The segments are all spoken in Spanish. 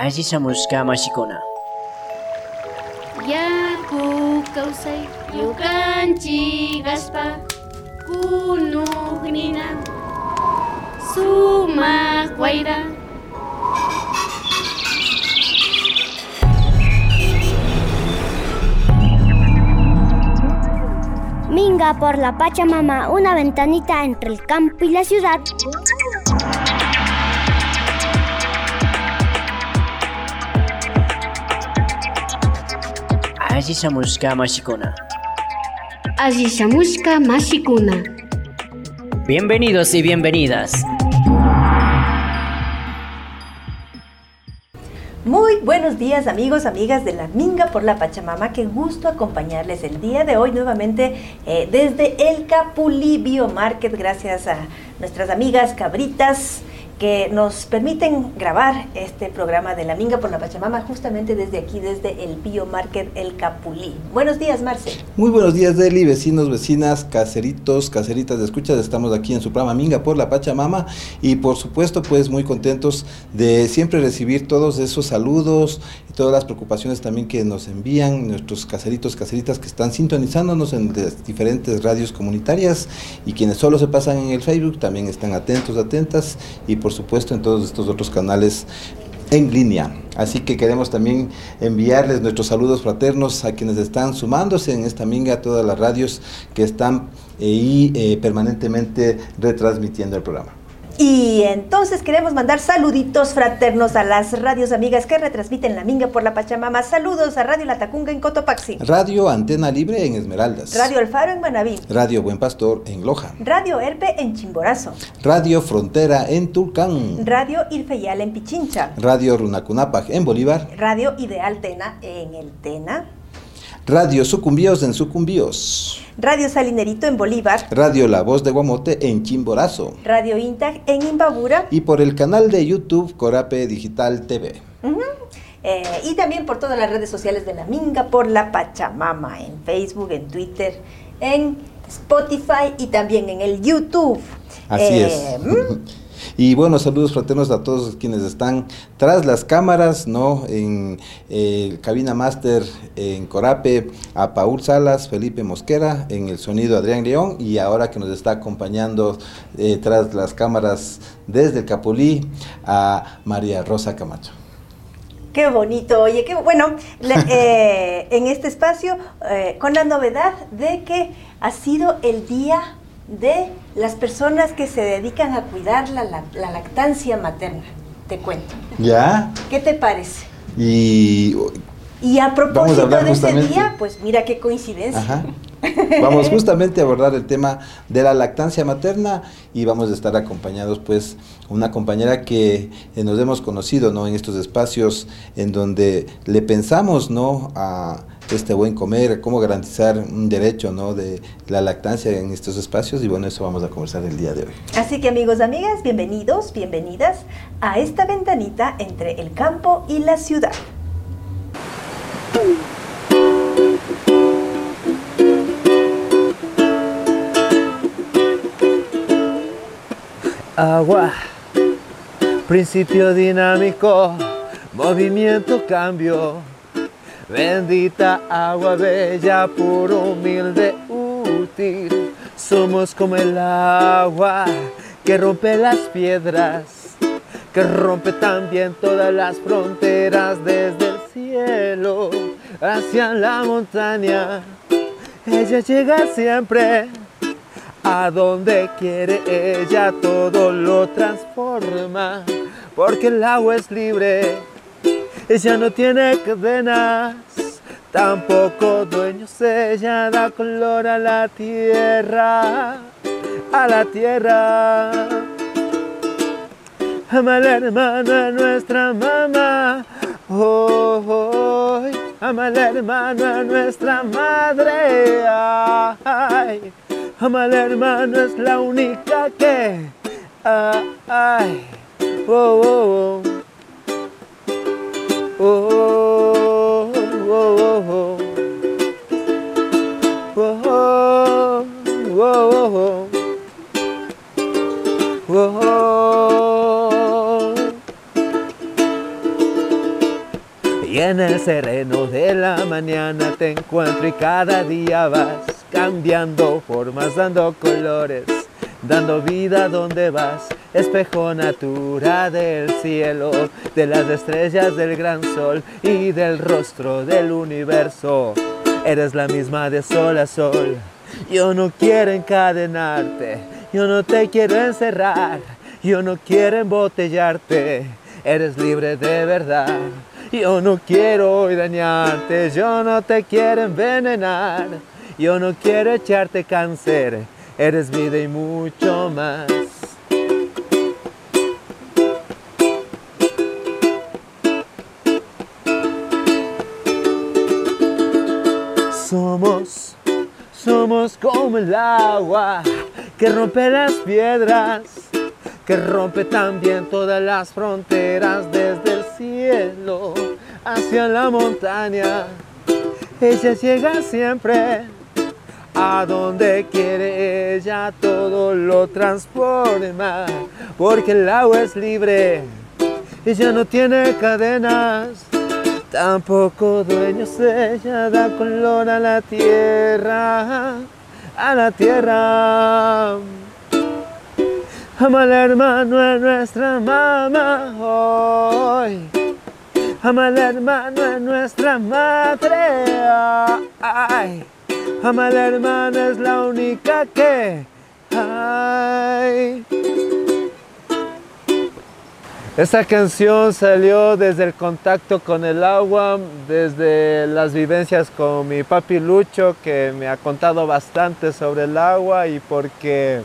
Ashisamushka mashikuna. Yaku kawsay yukanchik aspa kunugnina sumaq wayra Minga por la Pachamama, una ventanita entre el campo y la ciudad. Ashisamushka mashikuna. Ashisamushka mashikuna Bienvenidos y bienvenidas. Muy buenos días amigos, amigas de la Minga por la Pachamama. Qué gusto acompañarles el día de hoy nuevamente eh, desde el Capulí Biomarket. Gracias a nuestras amigas cabritas que nos permiten grabar este programa de la Minga por la Pachamama justamente desde aquí, desde el Biomarket El Capulí. Buenos días, Marce. Muy buenos días, Deli, vecinos, vecinas, caseritos, caseritas de escuchas. Estamos aquí en su programa Minga por la Pachamama y por supuesto, pues muy contentos de siempre recibir todos esos saludos y todas las preocupaciones también que nos envían nuestros caseritos, caseritas que están sintonizándonos en diferentes radios comunitarias y quienes solo se pasan en el Facebook también están atentos, atentas por supuesto en todos estos otros canales en línea. Así que queremos también enviarles nuestros saludos fraternos a quienes están sumándose en esta minga, a todas las radios que están eh, y eh, permanentemente retransmitiendo el programa. Y entonces queremos mandar saluditos fraternos a las radios amigas que retransmiten la Minga por la Pachamama. Saludos a Radio La Tacunga en Cotopaxi. Radio Antena Libre en Esmeraldas. Radio El Faro en Manaví. Radio Buen Pastor en Loja. Radio Herpe en Chimborazo. Radio Frontera en Tulcán. Radio Irfeyal en Pichincha. Radio Runacunapac en Bolívar. Radio Ideal Tena en el Tena. Radio Sucumbíos en Sucumbíos. Radio Salinerito en Bolívar. Radio La Voz de Guamote en Chimborazo. Radio Intag en Imbabura. Y por el canal de YouTube Corape Digital TV. Uh -huh. eh, y también por todas las redes sociales de la Minga, por la Pachamama, en Facebook, en Twitter, en Spotify y también en el YouTube. Así eh, es. Y bueno, saludos fraternos a todos quienes están tras las cámaras, ¿no? En eh, Cabina Master en Corape, a Paul Salas, Felipe Mosquera, en el sonido Adrián León, y ahora que nos está acompañando eh, tras las cámaras desde el Capolí, a María Rosa Camacho. Qué bonito, oye, qué bueno, le, eh, en este espacio, eh, con la novedad de que ha sido el día de las personas que se dedican a cuidar la, la, la lactancia materna, te cuento. ¿Ya? ¿Qué te parece? Y, y a propósito a de ese día, pues mira qué coincidencia. Ajá. Vamos justamente a abordar el tema de la lactancia materna y vamos a estar acompañados pues una compañera que eh, nos hemos conocido ¿no? en estos espacios en donde le pensamos ¿no? a este buen comer, cómo garantizar un derecho ¿no? de la lactancia en estos espacios y bueno, eso vamos a conversar el día de hoy. Así que amigos, amigas, bienvenidos, bienvenidas a esta ventanita entre el campo y la ciudad. Agua, principio dinámico, movimiento, cambio. Bendita agua bella, puro, humilde, útil. Somos como el agua que rompe las piedras, que rompe también todas las fronteras desde el cielo hacia la montaña. Ella llega siempre a donde quiere ella todo lo transforma, porque el agua es libre, ella no tiene cadenas, tampoco dueños, ella da color a la tierra, a la tierra. Ama la hermana, nuestra mamá, oh, oh, ama la hermana, nuestra madre, ay. Ama al hermano es la única que. Ay, oh, oh, oh, sereno de la mañana te encuentro y cada día vas cambiando formas, dando colores, dando vida donde vas. Espejo natura del cielo, de las estrellas del gran sol y del rostro del universo. Eres la misma de sol a sol. Yo no quiero encadenarte, yo no te quiero encerrar, yo no quiero embotellarte. Eres libre de verdad. Yo no quiero dañarte, yo no te quiero envenenar, yo no quiero echarte cáncer, eres vida y mucho más. Somos, somos como el agua que rompe las piedras, que rompe también todas las fronteras desde el cielo hacia la montaña. Ella llega siempre a donde quiere ella, todo lo transforma, porque el agua es libre, ella no tiene cadenas. Tampoco dueños ella da color a la tierra, a la tierra. Ama al hermano es nuestra mamá hoy. Ama al hermano es nuestra madre. Ay. Ama al hermano es la única que hay. Esta canción salió desde el contacto con el agua, desde las vivencias con mi papi Lucho, que me ha contado bastante sobre el agua y porque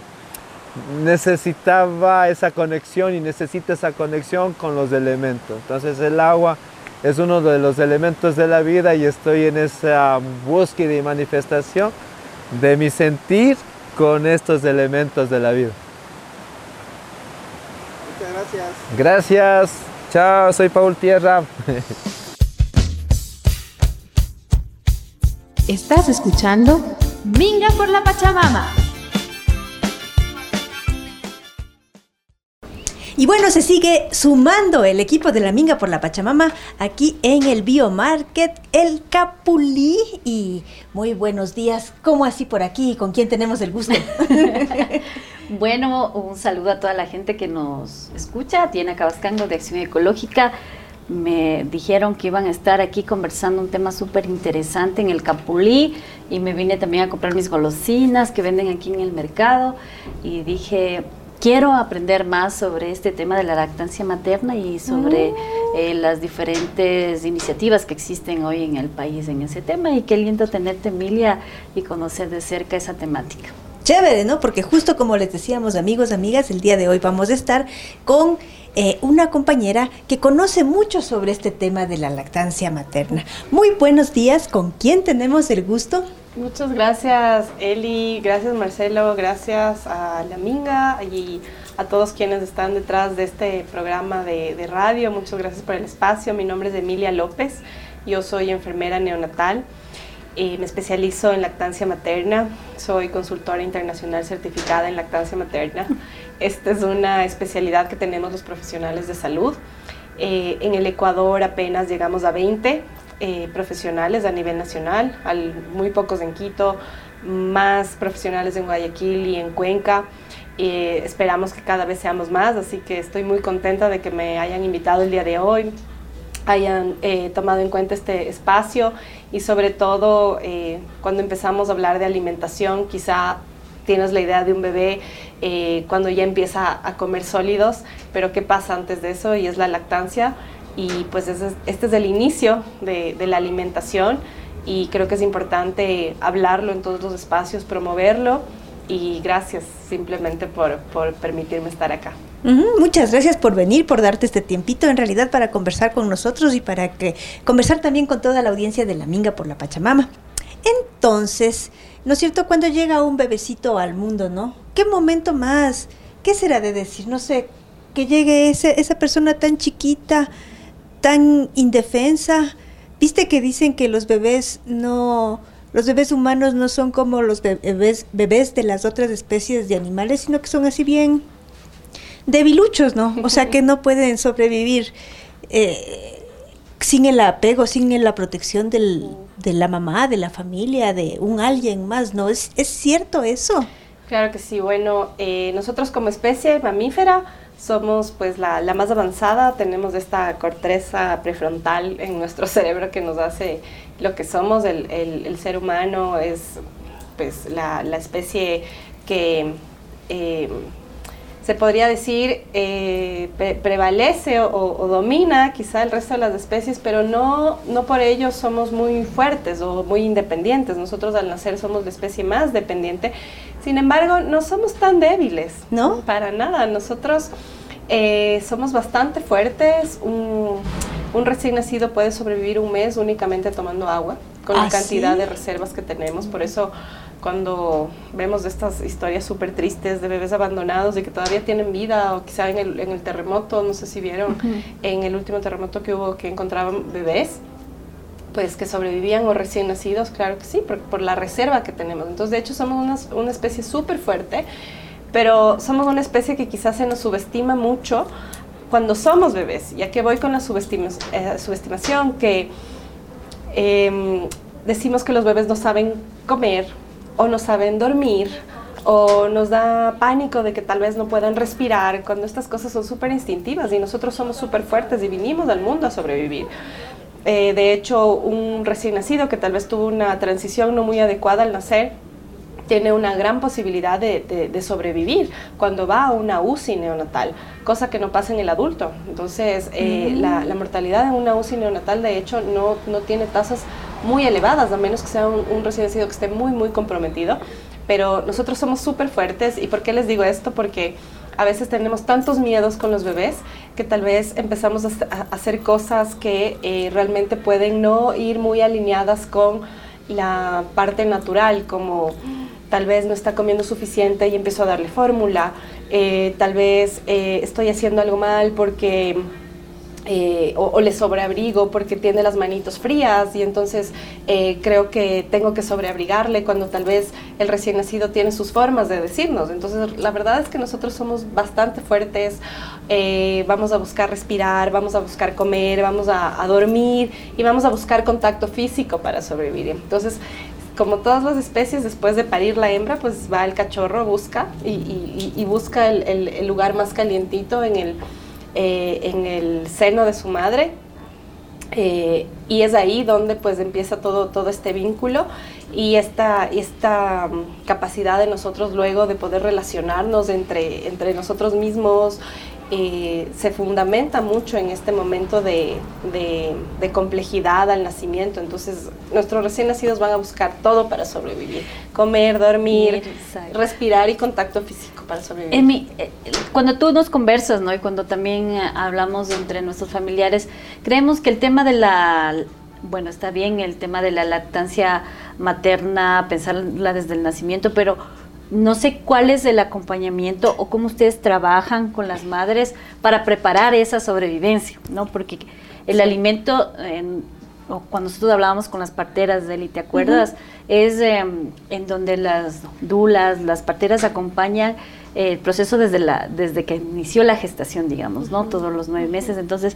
necesitaba esa conexión y necesita esa conexión con los elementos. Entonces el agua es uno de los elementos de la vida y estoy en esa búsqueda y manifestación de mi sentir con estos elementos de la vida. Muchas gracias. Gracias. Chao, soy Paul Tierra. Estás escuchando Minga por la Pachamama. Y bueno, se sigue sumando el equipo de la Minga por la Pachamama aquí en el Biomarket El Capulí. Y muy buenos días, ¿cómo así por aquí? ¿Con quién tenemos el gusto? Bueno, un saludo a toda la gente que nos escucha. Tiene Cabascango de Acción Ecológica. Me dijeron que iban a estar aquí conversando un tema súper interesante en el Capulí y me vine también a comprar mis golosinas que venden aquí en el mercado y dije, quiero aprender más sobre este tema de la lactancia materna y sobre eh, las diferentes iniciativas que existen hoy en el país en ese tema y qué lindo tenerte Emilia y conocer de cerca esa temática. Chévere, ¿no? Porque justo como les decíamos, amigos, amigas, el día de hoy vamos a estar con eh, una compañera que conoce mucho sobre este tema de la lactancia materna. Muy buenos días, ¿con quién tenemos el gusto? Muchas gracias Eli, gracias Marcelo, gracias a la Minga y a todos quienes están detrás de este programa de, radio. Muchas gracias por el espacio. Mi nombre es Emilia López, yo soy enfermera neonatal. Eh, me especializo en lactancia materna, soy consultora internacional certificada en lactancia materna. Esta es una especialidad que tenemos los profesionales de salud. Eh, en el Ecuador apenas llegamos a 20 eh, profesionales a nivel nacional, al, muy pocos en Quito, más profesionales en Guayaquil y en Cuenca. Eh, esperamos que cada vez seamos más, así que estoy muy contenta de que me hayan invitado el día de hoy, hayan eh, tomado en cuenta este espacio y sobre todo eh, cuando empezamos a hablar de alimentación, quizá tienes la idea de un bebé cuando ya empieza a comer sólidos, pero ¿qué pasa antes de eso? Y es la lactancia y pues este es el inicio de, la alimentación y creo que es importante hablarlo en todos los espacios, promoverlo y gracias simplemente por, permitirme estar acá. Muchas gracias por venir, por darte este tiempito en realidad para conversar con nosotros y para que conversar también con toda la audiencia de la Minga por la Pachamama. Entonces, ¿no es cierto? Cuando llega un bebecito al mundo, ¿no? ¿Qué momento más? ¿Qué será de decir? No sé, que llegue ese- esa persona tan chiquita, tan indefensa. ¿Viste que dicen que los bebés no, los bebés humanos no son como los bebés, bebés de las otras especies de animales, sino que son así bien debiluchos, ¿no? O sea, que no pueden sobrevivir. Eh, sin el apego, sin la protección del, de la mamá, de la familia, de un alguien más, ¿no? ¿Es, es cierto eso? Claro que sí. Bueno, eh, nosotros como especie mamífera somos pues la, la, más avanzada, tenemos esta corteza prefrontal en nuestro cerebro que nos hace lo que somos, el, el, ser humano es pues la, la especie que eh, se podría decir eh, pre prevalece o, o, domina quizá el resto de las especies, pero no, no por ello somos muy fuertes o muy independientes. Nosotros al nacer somos la especie más dependiente, sin embargo no somos tan débiles, ¿no? Para nada, nosotros eh, somos bastante fuertes, un, un, recién nacido puede sobrevivir un mes únicamente tomando agua, con ¿Ah, la cantidad ¿sí? de reservas que tenemos, por eso cuando vemos estas historias súper tristes de bebés abandonados y que todavía tienen vida o quizá en el, en el terremoto, no sé si vieron, uh -huh. en el último terremoto que hubo que encontraban bebés, pues que sobrevivían o recién nacidos, claro que sí, por, por la reserva que tenemos. Entonces, de hecho, somos una, una especie súper fuerte, pero somos una especie que quizás se nos subestima mucho cuando somos bebés. ¿Y a qué voy con la subestima, eh, subestimación? Que eh, decimos que los bebés no saben comer, o no saben dormir o nos da pánico de que tal vez no puedan respirar cuando estas cosas son súper instintivas y nosotros somos súper fuertes y vinimos al mundo a sobrevivir. Eh, de hecho, un recién nacido que tal vez tuvo una transición no muy adecuada al nacer, tiene una gran posibilidad de, de, de, sobrevivir cuando va a una UCI neonatal, cosa que no pasa en el adulto. Entonces, eh, mm. la, la, mortalidad en una UCI neonatal, de hecho, no, no tiene tasas muy elevadas, a menos que sea un, un recién nacido que esté muy, muy comprometido. Pero nosotros somos súper fuertes. ¿Y por qué les digo esto? Porque a veces tenemos tantos miedos con los bebés que tal vez empezamos a, a hacer cosas que eh, realmente pueden no ir muy alineadas con la parte natural, como tal vez no está comiendo suficiente y empiezo a darle fórmula, eh, tal vez eh, estoy haciendo algo mal porque eh, o, o, le sobreabrigo porque tiene las manitos frías y entonces creo que tengo que sobreabrigarle cuando tal vez el recién nacido tiene sus formas de decirnos. Entonces la verdad es que nosotros somos bastante fuertes, vamos a buscar respirar, vamos a buscar comer, vamos a, a dormir y vamos a buscar contacto físico para sobrevivir. Entonces como todas las especies, después de parir la hembra, pues va el cachorro, busca y, busca el, lugar más calientito en el, eh, en el seno de su madre. Eh, y es ahí donde pues empieza todo, todo este vínculo y esta, esta um, capacidad de nosotros luego de poder relacionarnos entre, entre nosotros mismos eh, se fundamenta mucho en este momento de, de, de, complejidad al nacimiento. Entonces, nuestros recién nacidos van a buscar todo para sobrevivir. Comer, dormir, Exacto. respirar y contacto físico para sobrevivir. Emi, eh, cuando tú nos conversas, ¿no? Y cuando también eh, hablamos entre nuestros familiares, creemos que el tema de la... Bueno, está bien el tema de la lactancia materna, pensarla desde el nacimiento, pero no sé cuál es el acompañamiento o cómo ustedes trabajan con las madres para preparar esa sobrevivencia, ¿no? Porque el sí. alimento, o cuando nosotros hablábamos con las parteras, Deli, ¿te acuerdas? Uh -huh. Es eh, en donde las dulas, las parteras acompañan el proceso desde, la, desde que inició la gestación, digamos, ¿no? Uh -huh. Todos los nueve meses. Entonces,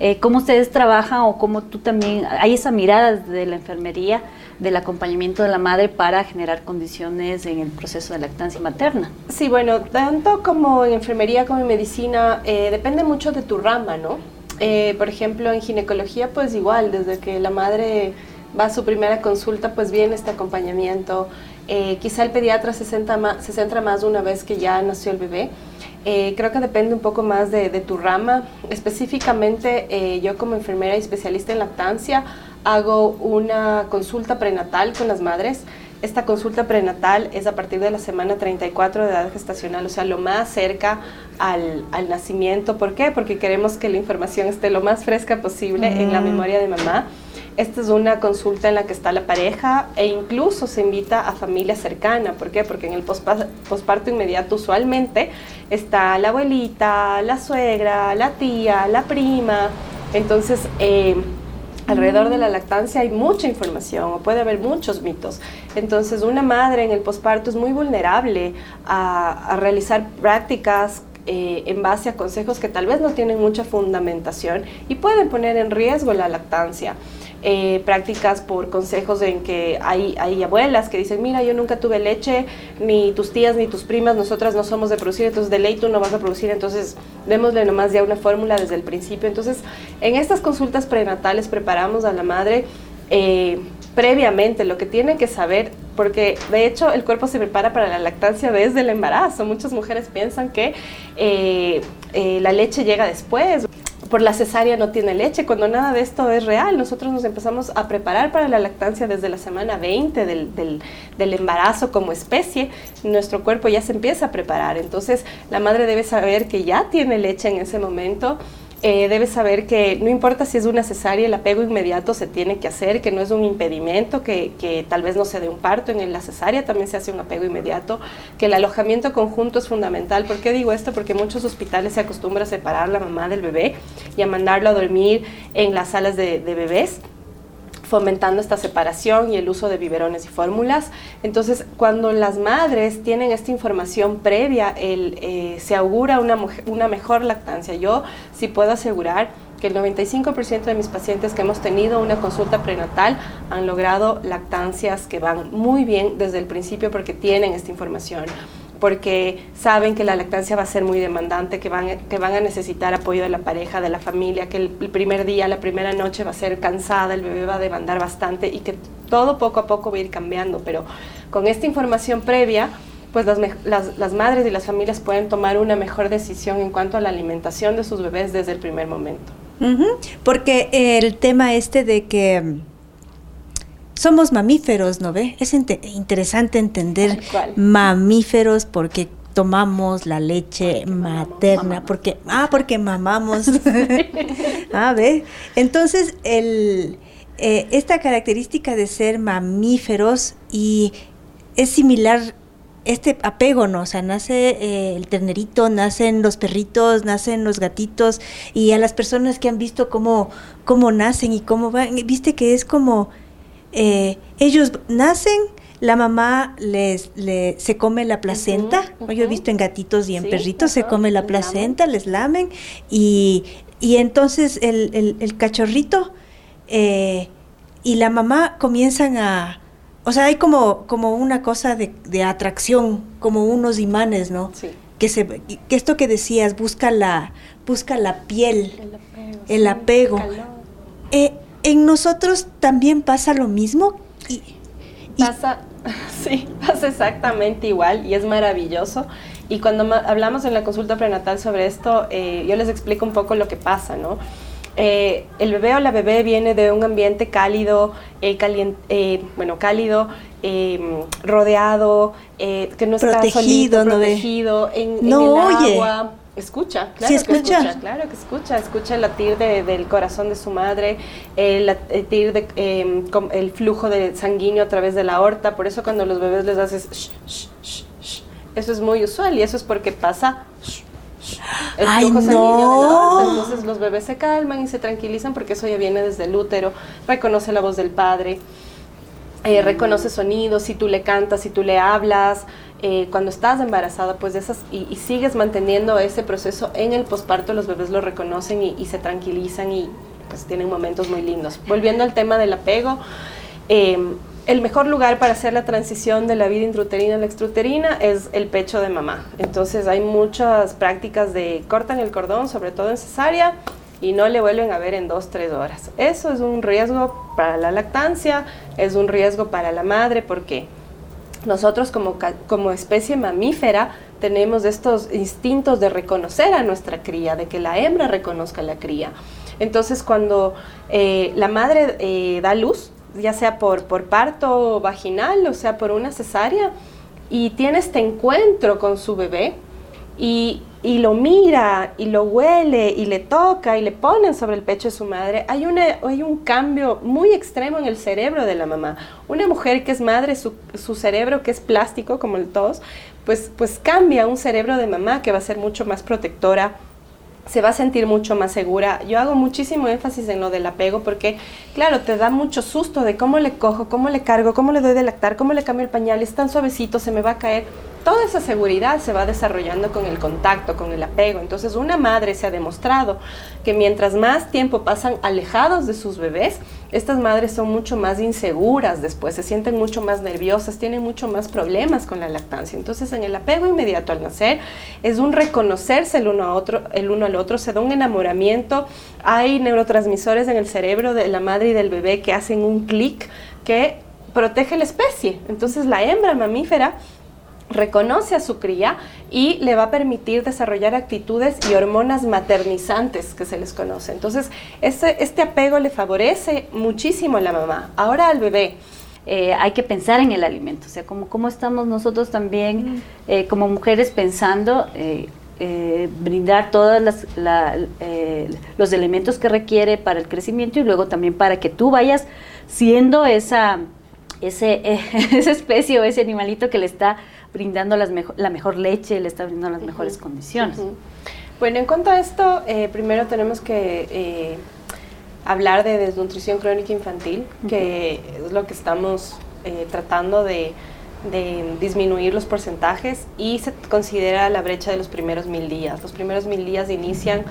eh, ¿cómo ustedes trabajan o cómo tú también, hay esa mirada de la enfermería del acompañamiento de la madre para generar condiciones en el proceso de lactancia materna? Sí, bueno, tanto como en enfermería como en medicina, eh, depende mucho de tu rama, ¿no? Eh, por ejemplo, en ginecología, pues igual, desde que la madre va a su primera consulta, pues viene este acompañamiento. Eh, quizá el pediatra se, más, se centra más una vez que ya nació el bebé. Eh, creo que depende un poco más de, de tu rama. Específicamente, eh, yo como enfermera y especialista en lactancia, hago una consulta prenatal con las madres. Esta consulta prenatal es a partir de la semana 34 de edad gestacional, o sea, lo más cerca al, al nacimiento. ¿Por qué? Porque queremos que la información esté lo más fresca posible mm. en la mm. memoria de mamá. Esta es una consulta en la que está la pareja e incluso se invita a familia cercana. ¿Por qué? Porque en el posparto inmediato usualmente está la abuelita, la suegra, la tía, la prima. Entonces, eh, alrededor de la lactancia hay mucha información o puede haber muchos mitos. Entonces, una madre en el posparto es muy vulnerable a, a realizar prácticas eh, en base a consejos que tal vez no tienen mucha fundamentación y pueden poner en riesgo la lactancia. Eh, prácticas por consejos en que hay, hay abuelas que dicen, mira, yo nunca tuve leche, ni tus tías ni tus primas, nosotras no somos de producir, entonces de ley tú no vas a producir, entonces démosle nomás ya una fórmula desde el principio. Entonces, en estas consultas prenatales preparamos a la madre eh, previamente lo que tiene que saber, porque de hecho el cuerpo se prepara para la lactancia desde el embarazo. Muchas mujeres piensan que eh, la leche llega después por la cesárea no tiene leche, cuando nada de esto es real. Nosotros nos empezamos a preparar para la lactancia desde la semana 20 del, del, del, embarazo como especie. Nuestro cuerpo ya se empieza a preparar. Entonces la madre debe saber que ya tiene leche en ese momento eh, debe saber que no importa si es una cesárea, el apego inmediato se tiene que hacer, que no es un impedimento, que, que, tal vez no se dé un parto en la cesárea, también se hace un apego inmediato, que el alojamiento conjunto es fundamental. ¿Por qué digo esto? Porque muchos hospitales se acostumbran a separar la mamá del bebé y a mandarlo a dormir en las salas de bebés fomentando esta separación y el uso de biberones y fórmulas. Entonces, cuando las madres tienen esta información previa, eh, se augura una, una mejor lactancia. Yo sí puedo asegurar que el 95% de mis pacientes que hemos tenido una consulta prenatal han logrado lactancias que van muy bien desde el principio porque tienen esta información porque saben que la lactancia va a ser muy demandante, que van, que van a necesitar apoyo de la pareja, de la familia, que el, primer día, la primera noche va a ser cansada, el bebé va a demandar bastante y que todo poco a poco va a ir cambiando, pero con esta información previa, pues las, las, las madres y las familias pueden tomar una mejor decisión en cuanto a la alimentación de sus bebés desde el primer momento. Porque el tema este de que somos mamíferos, ¿no ve? Es interesante entender mamíferos porque tomamos la leche materna, porque, ah, porque mamamos. ah, ve. Entonces, el, eh, esta característica de ser mamíferos y es similar este apego, ¿no? O sea, nace eh, el ternerito, nacen los perritos, nacen los gatitos y a las personas que han visto cómo, cómo nacen y cómo van, viste que es como eh, ellos nacen, la mamá les, se come la placenta, yo he visto en gatitos y en perritos, se come la placenta, les lamen y, y entonces el, el, cachorrito eh, y la mamá comienzan a, o sea, hay como, como una cosa de, de atracción, como unos imanes, ¿no? Sí. Que, se, que esto que decías, busca la, busca la piel, el apego. El apego en nosotros también pasa lo mismo. Y, pasa, sí, pasa exactamente igual y es maravilloso. Y cuando hablamos en la consulta prenatal sobre esto, eh, yo les explico un poco lo que pasa, ¿no? Eh, el bebé o la bebé viene de un ambiente cálido, eh, bueno, cálido, rodeado, que no está protegido, protegido en, el agua. Escucha, claro que escucha, claro que escucha, escucha el latir del corazón de su madre, el latir de, em, el flujo de sanguíneo a través de la aorta, por eso cuando los bebés les haces eso es muy usual y eso es porque pasa el flujo sanguíneo de la aorta, entonces los bebés se calman y se tranquilizan porque eso ya viene desde el útero, reconoce la voz del padre, eh, reconoce sonidos, si tú le cantas, si tú le hablas, eh, cuando estás embarazada, pues esas, y, sigues manteniendo ese proceso en el posparto, los bebés lo reconocen y, se tranquilizan y pues tienen momentos muy lindos. Volviendo al tema del apego, em, el mejor lugar para hacer la transición de la vida intrauterina a la extruterina es el pecho de mamá. Entonces hay muchas prácticas de cortan el cordón, sobre todo en cesárea, y no le vuelven a ver en dos, tres horas. Eso es un riesgo para la lactancia, es un riesgo para la madre, porque nosotros como, como especie mamífera tenemos estos instintos de reconocer a nuestra cría, de que la hembra reconozca a la cría. Entonces cuando eh, la madre eh, da luz, ya sea por, por parto vaginal o sea por una cesárea, y tiene este encuentro con su bebé, y, y, lo mira y lo huele y le toca y le ponen sobre el pecho de su madre, hay, una, hay un cambio muy extremo en el cerebro de la mamá. Una mujer que es madre, su, su cerebro que es plástico como el tos, pues, pues cambia un cerebro de mamá que va a ser mucho más protectora, se va a sentir mucho más segura. Yo hago muchísimo énfasis en lo del apego porque, claro, te da mucho susto de cómo le cojo, cómo le cargo, cómo le doy de lactar, cómo le cambio el pañal, es tan suavecito, se me va a caer toda esa seguridad se va desarrollando con el contacto, con el apego. Entonces una madre se ha demostrado que mientras más tiempo pasan alejados de sus bebés, estas madres son mucho más inseguras después, se sienten mucho más nerviosas, tienen mucho más problemas con la lactancia. Entonces en el apego inmediato al nacer es un reconocerse el uno, a otro, el uno al otro, se da un enamoramiento, hay neurotransmisores en el cerebro de la madre y del bebé que hacen un clic que protege la especie. Entonces la hembra mamífera reconoce a su cría y le va a permitir desarrollar actitudes y hormonas maternizantes que se les conoce. Entonces, este, este apego le favorece muchísimo a la mamá. Ahora al bebé. Eh, hay que pensar en el alimento, o sea, como cómo estamos nosotros también eh, como mujeres pensando eh, brindar todos los elementos que requiere para el crecimiento y luego también para que tú vayas siendo esa, ese, esa especie o ese animalito que le está brindando las la mejor leche, le está brindando las mejores condiciones. Bueno, en cuanto a esto, eh, primero tenemos que eh, hablar de desnutrición crónica infantil, que es lo que estamos eh, tratando de, de, disminuir los porcentajes y se considera la brecha de los primeros mil días. Los primeros mil días inician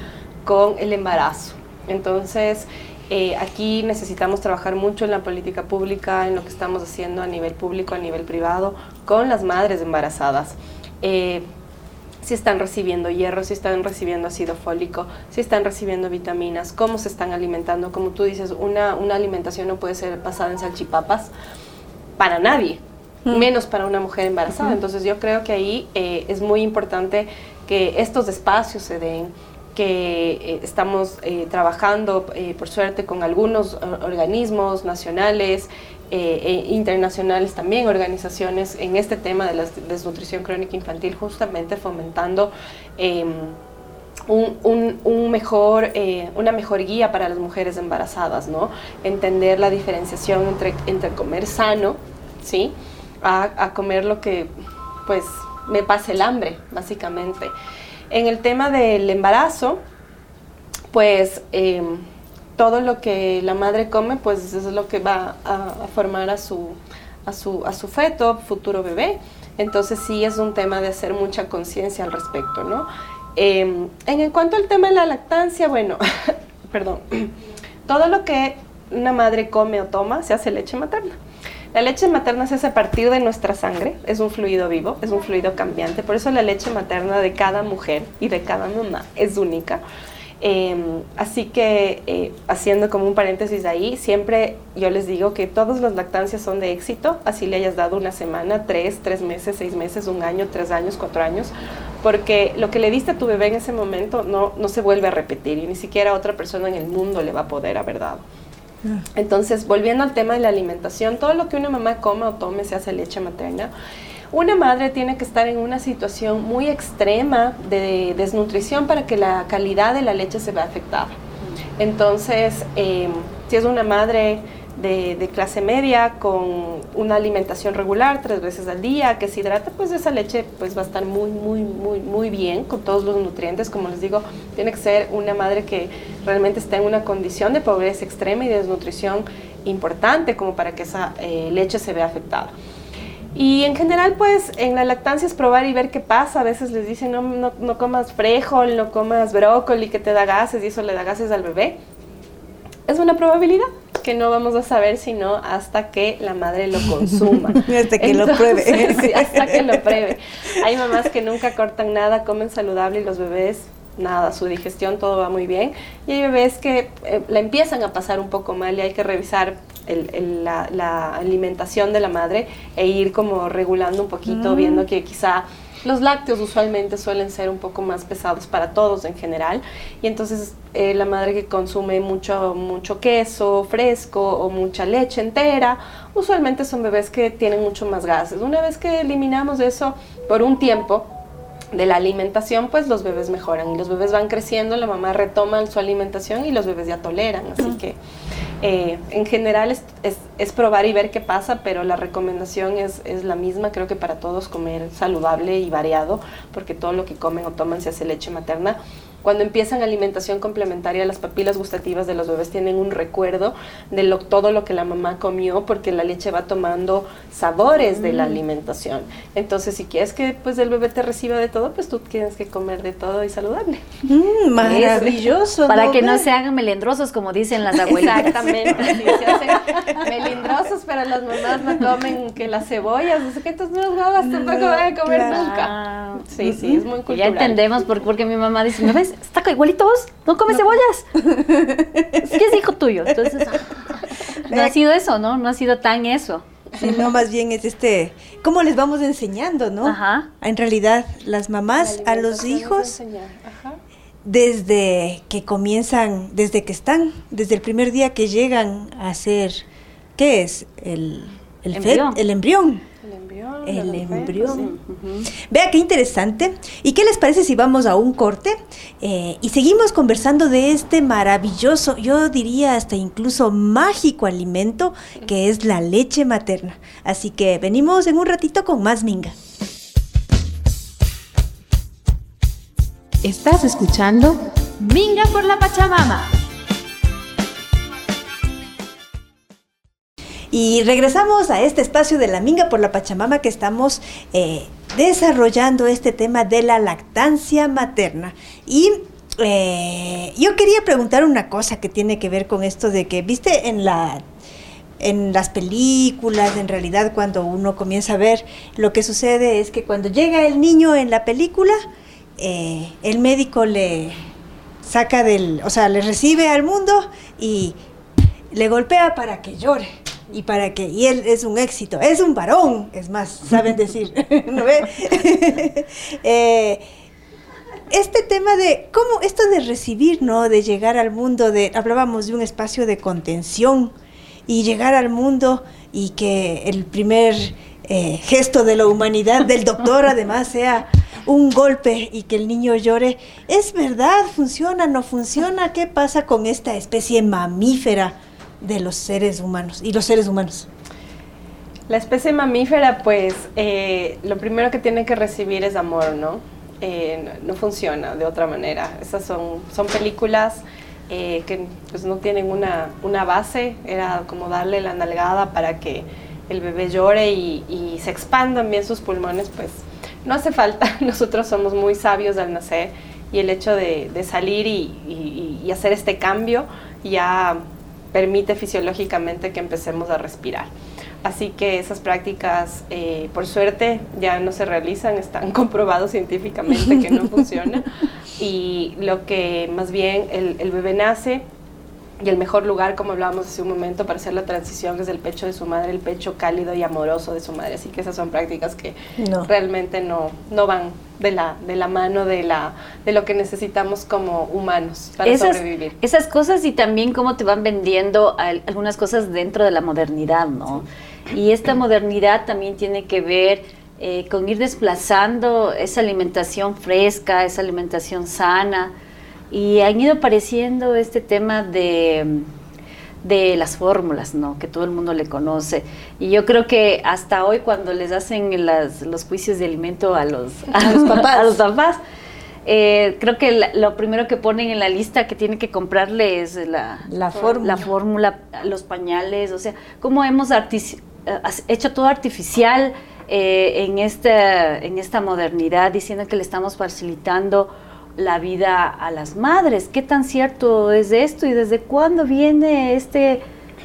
con el embarazo. Entonces, eh, aquí necesitamos trabajar mucho en la política pública, en lo que estamos haciendo a nivel público, a nivel privado, con las madres embarazadas. Eh, si están recibiendo hierro, si están recibiendo ácido fólico, si están recibiendo vitaminas, cómo se están alimentando. Como tú dices, una, una alimentación no puede ser basada en salchipapas para nadie, mm. menos para una mujer embarazada. Entonces yo creo que ahí eh, es muy importante que estos espacios se den, que eh, estamos eh, trabajando, eh, por suerte, con algunos organismos nacionales e internacionales también, organizaciones en este tema de la desnutrición crónica infantil, justamente fomentando em, un, mejor, una mejor guía para las mujeres embarazadas, ¿no? Entender la diferenciación entre, comer sano, ¿sí? A comer lo que, pues, me pase el hambre, básicamente. En el tema del embarazo, pues em, todo lo que la madre come, pues es lo que va a, formar a su, a, su, a su feto, futuro bebé. Entonces sí es un tema de hacer mucha conciencia al respecto, ¿no? Em, en cuanto al tema de la lactancia, bueno, perdón, todo lo que una madre come o toma se hace leche materna. La leche materna se hace a partir de nuestra sangre, es un fluido vivo, es un fluido cambiante, por eso la leche materna de cada mujer y de cada mamá es única. Em, así que, eh, haciendo como un paréntesis ahí, siempre yo les digo que todas las lactancias son de éxito, así le hayas dado una semana, tres, tres meses, seis meses, un año, tres años, cuatro años, porque lo que le diste a tu bebé en ese momento no, no se vuelve a repetir y ni siquiera otra persona en el mundo le va a poder haber dado. Entonces, volviendo al tema de la alimentación, todo lo que una mamá coma o tome se hace leche materna. Una madre tiene que estar en una situación muy extrema de desnutrición para que la calidad de la leche se vea afectada. Entonces, em, si es una madre de, clase media con una alimentación regular tres veces al día, que se hidrata, pues esa leche pues va a estar muy, muy, muy, muy bien con todos los nutrientes. Como les digo, tiene que ser una madre que realmente está en una condición de pobreza extrema y de desnutrición importante como para que esa eh, leche se vea afectada. Y en general, pues en la lactancia es probar y ver qué pasa. A veces les dicen, no, no, no comas frijol, no comas brócoli, que te da gases y eso le da gases al bebé. Es una probabilidad que no vamos a saber sino hasta que la madre lo consuma. hasta que lo pruebe. sí, hasta que lo pruebe. Hay mamás que nunca cortan nada, comen saludable y los bebés nada, su digestión todo va muy bien. Y hay bebés que eh, la empiezan a pasar un poco mal y hay que revisar la, alimentación de la madre e ir como regulando un poquito, mm. viendo que quizá los lácteos usualmente suelen ser un poco más pesados para todos en general y entonces eh, la madre que consume mucho, mucho queso fresco o mucha leche entera, usualmente son bebés que tienen mucho más gases. Una vez que eliminamos eso por un tiempo, de la alimentación, pues los bebés mejoran y los bebés van creciendo, la mamá retoma su alimentación y los bebés ya toleran. Así que eh, en general es, es, probar y ver qué pasa, pero la recomendación es, es, la misma, creo que para todos comer saludable y variado, porque todo lo que comen o toman se hace leche materna. Cuando empiezan alimentación complementaria, las papilas gustativas de los bebés tienen un recuerdo de lo, todo lo que la mamá comió, porque la leche va tomando sabores de la alimentación. Entonces, si quieres que pues el bebé te reciba de todo, pues tú tienes que comer de todo y saludable. Mm, maravilloso. Para que no se hagan melindrosos, como dicen las abuelas. Exactamente. sí, se hacen melindrosos, pero las mamás no comen que las cebollas, no sé qué, entonces no las babas tampoco van a comer nunca. Sí, sí, es muy cultural. Ya entendemos por, porque mi mamá dice, ¿no ves? Está igualito vos, no comes cebollas. es que es hijo tuyo. Entonces, no ha sido eso, ¿no? No ha sido tan eso. no, más bien es este, ¿cómo les vamos enseñando, no? Ajá. En realidad, las mamás a los hijos, desde que comienzan, desde que están, desde el primer día que llegan a ser, ¿qué es? El, el, Embrión. el embrión. El embrión. El embrión. Vea qué interesante. ¿Y qué les parece si vamos a un corte eh, y seguimos conversando de este maravilloso, yo diría hasta incluso mágico alimento que es la leche materna? Así que venimos en un ratito con más minga. Estás escuchando Minga por la Pachamama. Y regresamos a este espacio de la Minga por la Pachamama que estamos eh, desarrollando este tema de la lactancia materna. Y eh, yo quería preguntar una cosa que tiene que ver con esto de que, viste, en la en las películas, en realidad cuando uno comienza a ver, lo que sucede es que cuando llega el niño en la película, eh, el médico le saca del, o sea, le recibe al mundo y le golpea para que llore y para que y él es un éxito, es un varón, es más, saben decir, ¿no ve? Eh, este tema de cómo esto de recibir, ¿no? De llegar al mundo, de hablábamos de un espacio de contención y llegar al mundo y que el primer eh, gesto de la humanidad del doctor además sea un golpe y que el niño llore. ¿Es verdad? ¿Funciona? ¿No funciona? ¿Qué pasa con esta especie mamífera de los seres humanos y los seres humanos? La especie mamífera, pues, eh, lo primero que tiene que recibir es amor, ¿no? Eh, no, no funciona de otra manera. Esas son, son películas eh, que pues, no tienen una, una base, era como darle la nalgada para que el bebé llore y, se expandan bien sus pulmones, pues no hace falta. Nosotros somos muy sabios al nacer y el hecho de, salir y hacer este cambio ya permite fisiológicamente que empecemos a respirar. Así que esas prácticas, eh, por suerte, ya no se realizan, están comprobados científicamente que no funciona. Y lo que más bien el, el bebé nace y el mejor lugar, como hablábamos hace un momento, para hacer la transición es el pecho de su madre, el pecho cálido y amoroso de su madre. Así que esas son prácticas que No. realmente no, no van de la, de la mano de, la, de lo que necesitamos como humanos para esas, sobrevivir. esas cosas y también cómo te van vendiendo al- algunas cosas dentro de la modernidad, ¿no? Y esta modernidad también tiene que ver eh, con ir desplazando esa alimentación fresca, esa alimentación sana. Y han ido apareciendo este tema de, de las fórmulas, ¿no? Que todo el mundo le conoce. Y yo creo que hasta hoy cuando les hacen las- los juicios de alimento a los, a los papás, a los papás eh, creo que la- lo primero que ponen en la lista que tienen que comprarle es la, La fórmula. la fórmula, los pañales, o sea, cómo hemos eh, hecho todo artificial eh, en, esta, en esta modernidad, diciendo que le estamos facilitando la vida a las madres. ¿Qué tan cierto es esto y desde cuándo viene este,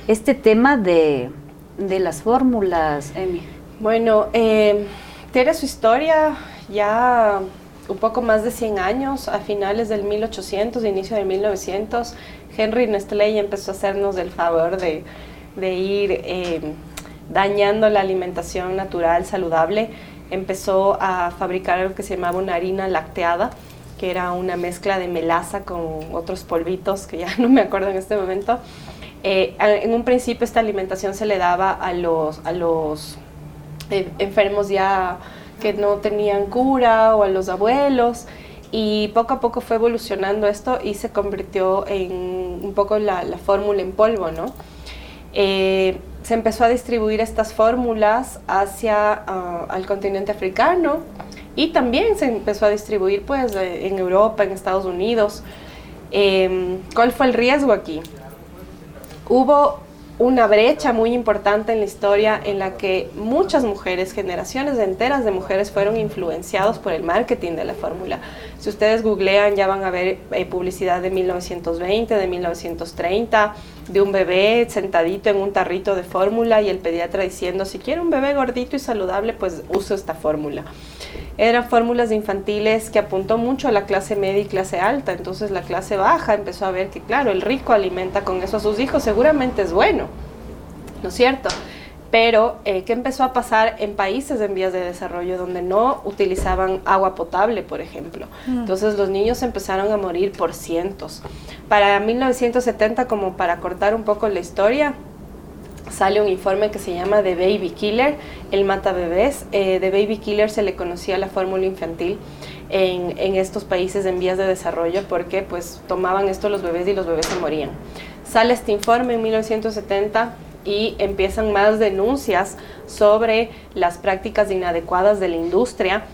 este tema de, de las fórmulas, Emi? Bueno, eh, tiene su historia ya un poco más de 100 años, a finales del 1800, inicio del 1900. Henry Nestlé empezó a hacernos el favor de, de ir eh, dañando la alimentación natural, saludable. Empezó a fabricar algo que se llamaba una harina lacteada, que era una mezcla de melaza con otros polvitos, que ya no me acuerdo en este momento. Eh, en un principio esta alimentación se le daba a los, a los eh, enfermos ya que no tenían cura o a los abuelos y poco a poco fue evolucionando esto y se convirtió en un poco la, la fórmula en polvo, ¿no? Eh, se empezó a distribuir estas fórmulas hacia ah, al continente africano y también se empezó a distribuir pues en Europa, en Estados Unidos. Em, ¿Cuál fue el riesgo aquí? Hubo una brecha muy importante en la historia en la que muchas mujeres, generaciones enteras de mujeres fueron influenciados por el marketing de la fórmula. Si ustedes googlean ya van a ver eh, publicidad de 1920, de 1930, de un bebé sentadito en un tarrito de fórmula y el pediatra diciendo, si quiere un bebé gordito y saludable, pues uso esta fórmula eran fórmulas infantiles que apuntó mucho a la clase media y clase alta, entonces la clase baja empezó a ver que, claro, el rico alimenta con eso a sus hijos, seguramente es bueno, ¿no es cierto? Pero, eh, ¿qué empezó a pasar en países en vías de desarrollo donde no utilizaban agua potable, por ejemplo? Mm. Entonces los niños empezaron a morir por cientos. Para 1970, como para cortar un poco la historia, sale un informe que se llama The Baby Killer, el mata bebés. Eh, The Baby Killer se le conocía la fórmula infantil en, en, estos países en vías de desarrollo porque pues tomaban esto los bebés y los bebés se morían. Sale este informe en 1970 y empiezan más denuncias sobre las prácticas inadecuadas de la industria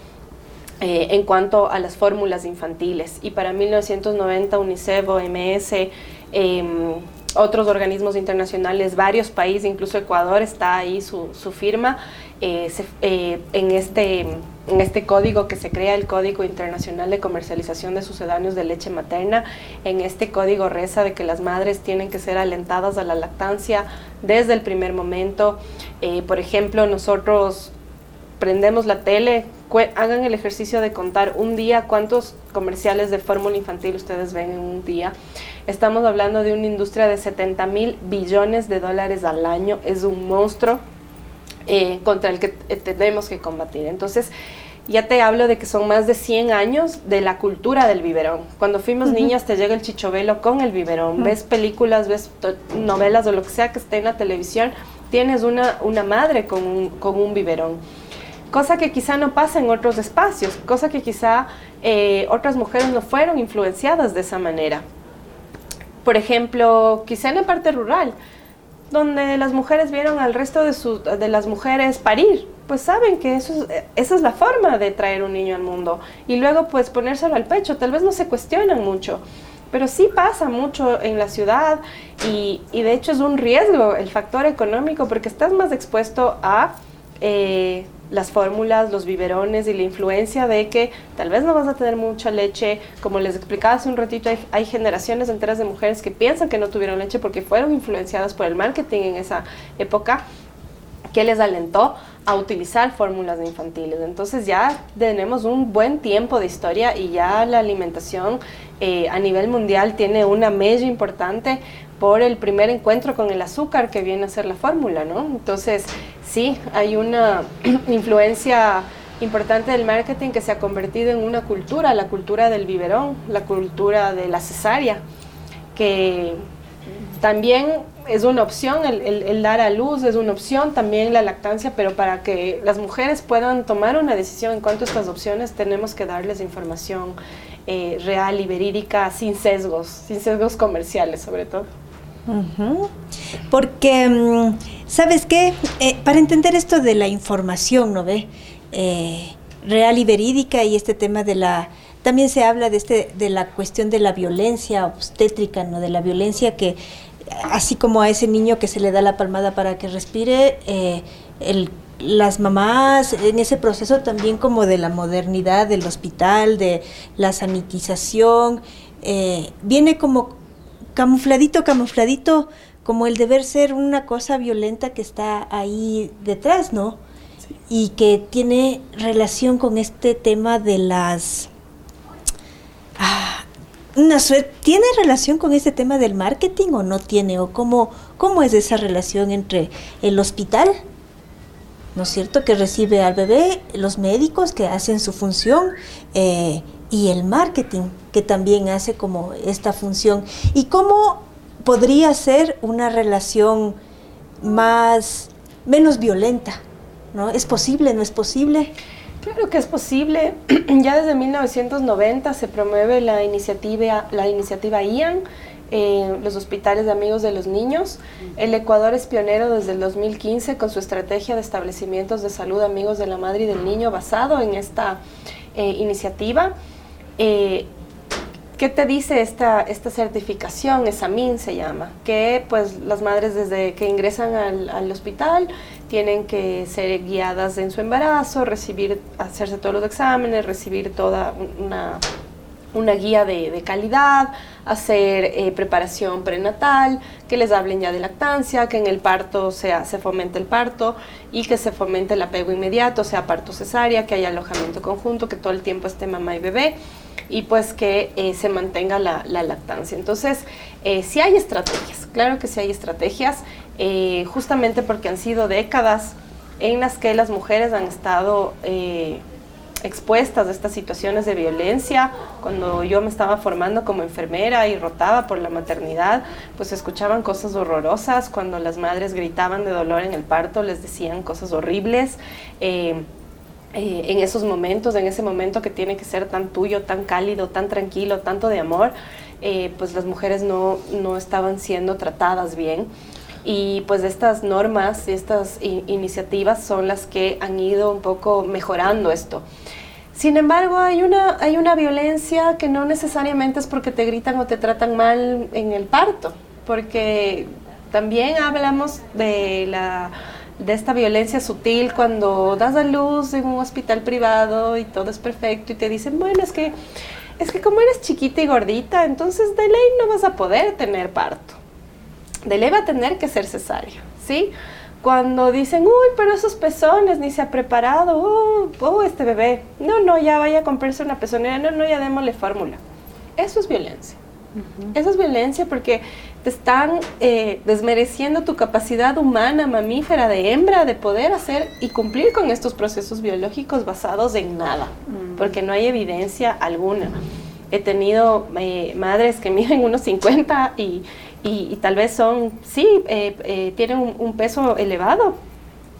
eh, en cuanto a las fórmulas infantiles. Y para 1990 UNICEF, OMS, em, otros organismos internacionales, varios países, incluso Ecuador está ahí su, su firma eh, eh, en, este, en este código que se crea, el Código Internacional de Comercialización de Sucedáneos de Leche Materna. En este código reza de que las madres tienen que ser alentadas a la lactancia desde el primer momento. Eh, por ejemplo, nosotros prendemos la tele, hagan el ejercicio de contar un día cuántos comerciales de fórmula infantil ustedes ven en un día. Estamos hablando de una industria de 70 mil billones de dólares al año. Es un monstruo eh, contra el que eh, tenemos que combatir. Entonces, ya te hablo de que son más de 100 años de la cultura del biberón. Cuando fuimos niñas te llega el chichovelo con el biberón. Ves películas, ves novelas o lo que sea que esté en la televisión, tienes una, una madre con un, con un biberón cosa que quizá no pasa en otros espacios, cosa que quizá eh, otras mujeres no fueron influenciadas de esa manera. Por ejemplo, quizá en la parte rural, donde las mujeres vieron al resto de, de las mujeres parir, pues saben que eso esa es la forma de traer un niño al mundo. Y luego pues ponérselo al pecho, tal vez no se cuestionan mucho. Pero sí pasa mucho en la ciudad y, y de hecho es un riesgo el factor económico porque estás más expuesto a eh, las fórmulas, los biberones y la influencia de que tal vez no vas a tener mucha leche. Como les explicaba hace un ratito, hay, generaciones enteras de mujeres que piensan que no tuvieron leche porque fueron influenciadas por el marketing en esa época que les alentó a utilizar fórmulas infantiles. Entonces ya tenemos un buen tiempo de historia y ya la alimentación eh, a nivel mundial tiene una mella importante por el primer encuentro con el azúcar que viene a ser la fórmula, ¿no? Entonces, sí, hay una influencia importante del marketing que se ha convertido en una cultura, la cultura del biberón, la cultura de la cesárea, que también es una opción, el, dar a luz es una opción, también la lactancia, pero para que las mujeres puedan tomar una decisión en cuanto a estas opciones, tenemos que darles información eh, real y verídica, sin sesgos, sin sesgos comerciales sobre todo. Porque, mm, ¿sabes qué? Eh, para entender esto de la información, ¿no ve? Eh, real y verídica y este tema de la... También se habla de, este, de la cuestión de la violencia obstétrica, ¿no? De la violencia que, así como a ese niño que se le da la palmada para que respire, eh, el las mamás en ese proceso también como de la modernidad del hospital, de la sanitización, viene como camufladito, camufladito, como el deber ser una cosa violenta que está ahí detrás, ¿no? Y que tiene relación con este tema de las... Ah, una ¿Tiene relación con este tema del marketing o no tiene? ¿O cómo, cómo es esa relación entre el hospital, ¿no es cierto?, que recibe al bebé, los médicos que hacen su función, eh, y el marketing, que también hace como esta función. ¿Y cómo podría ser una relación más, menos violenta? ¿no? ¿Es posible? ¿No es posible? Claro que es posible. ya desde 1990 se promueve la iniciativa, la iniciativa IAN, eh, los hospitales de amigos de los niños. El Ecuador es pionero desde el 2015 con su estrategia de establecimientos de salud amigos de la madre y del niño basado en esta eh, iniciativa. Eh, ¿Qué te dice esta, esta certificación? ESAMIN se llama, que pues las madres desde que ingresan al, al, hospital tienen que ser guiadas en su embarazo, recibir, hacerse todos los exámenes, recibir toda una, una guía de, de calidad, hacer eh, preparación prenatal, que les hablen ya de lactancia, que en el parto sea, se fomente el parto y que se fomente el apego inmediato, sea parto cesárea, que haya alojamiento conjunto, que todo el tiempo esté mamá y bebé y pues que eh, se mantenga la, la, lactancia. Entonces, eh, sí hay estrategias, claro que sí hay estrategias, eh, justamente porque han sido décadas en las que las mujeres han estado eh, expuestas a estas situaciones de violencia. Cuando yo me estaba formando como enfermera y rotaba por la maternidad, pues escuchaban cosas horrorosas. Cuando las madres gritaban de dolor en el parto, les decían cosas horribles. Eh, en esos momentos, en ese momento que tiene que ser tan tuyo, tan cálido, tan tranquilo, tanto de amor, eh, pues las mujeres no, no, estaban siendo tratadas bien. Y pues estas normas y estas iniciativas son las que han ido un poco mejorando esto. Sin embargo, hay una, hay una violencia que no necesariamente es porque te gritan o te tratan mal en el parto, porque también hablamos de la de esta violencia sutil cuando das a luz en un hospital privado y todo es perfecto y te dicen, bueno, es que, es que como eres chiquita y gordita, entonces de ley no vas a poder tener parto. De ley va a tener que ser cesárea, ¿sí? Cuando dicen, uy, pero esos pezones ni se ha preparado, uh, este bebé, no, no, ya vaya a comprarse una pezonera, no, no, ya démosle fórmula. Eso es violencia. Uh -huh. Eso es violencia porque te están eh, desmereciendo tu capacidad humana, mamífera, de hembra, de poder hacer y cumplir con estos procesos biológicos basados en nada, mm. porque no hay evidencia alguna. He tenido eh, madres que miden unos 50 y, y, y, tal vez son, sí, eh, eh, tienen un, un peso elevado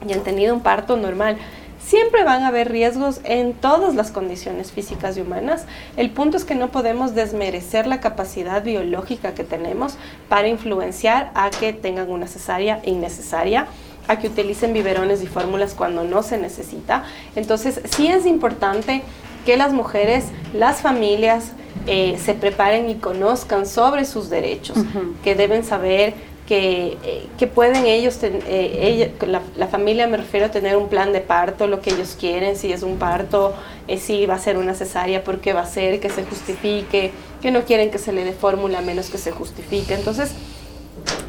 y han tenido un parto normal Siempre van a haber riesgos en todas las condiciones físicas y humanas. El punto es que no podemos desmerecer la capacidad biológica que tenemos para influenciar a que tengan una cesárea innecesaria a que utilicen biberones y fórmulas cuando no se necesita. Entonces, sí es importante que las mujeres, las familias, eh, se preparen y conozcan sobre sus derechos, uh -huh. que deben saber que, eh, que, pueden ellos, ten, eh, la, la, familia me refiero a tener un plan de parto, lo que ellos quieren, si es un parto, eh, si va a ser una cesárea, por qué va a ser, que se justifique, que no quieren que se le dé fórmula menos que se justifique. Entonces,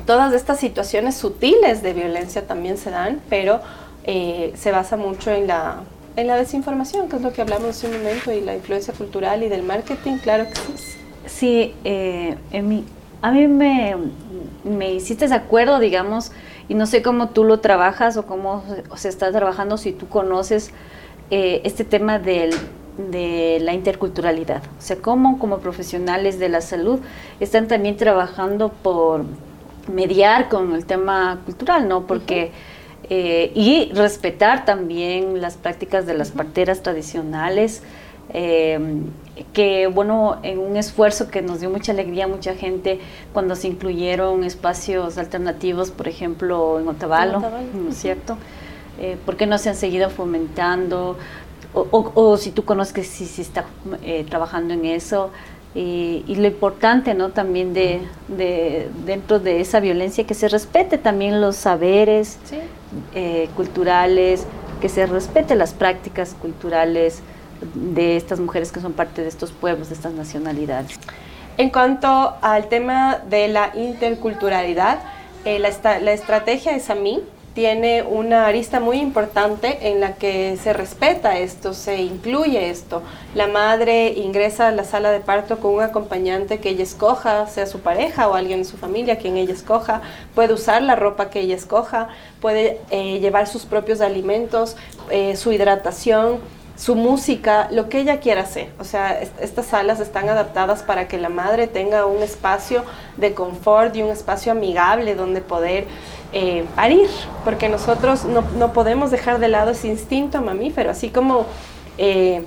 todas estas situaciones sutiles de violencia también se dan, pero eh, se basa mucho en la, en la desinformación, que es lo que hablamos hace un momento, y la influencia cultural y del marketing, claro que sí. Sí, eh, en mi, a mí me, me hiciste de acuerdo, digamos, y no sé cómo tú lo trabajas o cómo se está trabajando, si tú conoces eh, este tema del, de la interculturalidad. O sea, cómo como profesionales de la salud están también trabajando por mediar con el tema cultural, ¿no? Porque... Uh -huh. Eh, y respetar también las prácticas de las parteras tradicionales, eh, que bueno, en un esfuerzo que nos dio mucha alegría a mucha gente cuando se incluyeron espacios alternativos, por ejemplo, en Otavalo, ¿no es cierto? Eh, ¿Por qué no se han seguido fomentando? O, o, o si tú conoces que sí, sí está eh, trabajando en eso. Y, y, lo importante ¿no? también de, de, dentro de esa violencia que se respete también los saberes sí. eh, culturales, que se respete las prácticas culturales, de estas mujeres que son parte de estos pueblos, de estas nacionalidades. En cuanto al tema de la interculturalidad, eh, la, esta, la, estrategia de SAMI tiene una arista muy importante en la que se respeta esto, se incluye esto. La madre ingresa a la sala de parto con un acompañante que ella escoja, sea su pareja o alguien de su familia, quien ella escoja, puede usar la ropa que ella escoja, puede eh, llevar sus propios alimentos, eh, su hidratación, su música, lo que ella quiera hacer. O sea, est estas salas están adaptadas para que la madre tenga un espacio de confort y un espacio amigable donde poder eh, parir, porque nosotros no, no, podemos dejar de lado ese instinto mamífero, así como... Eh,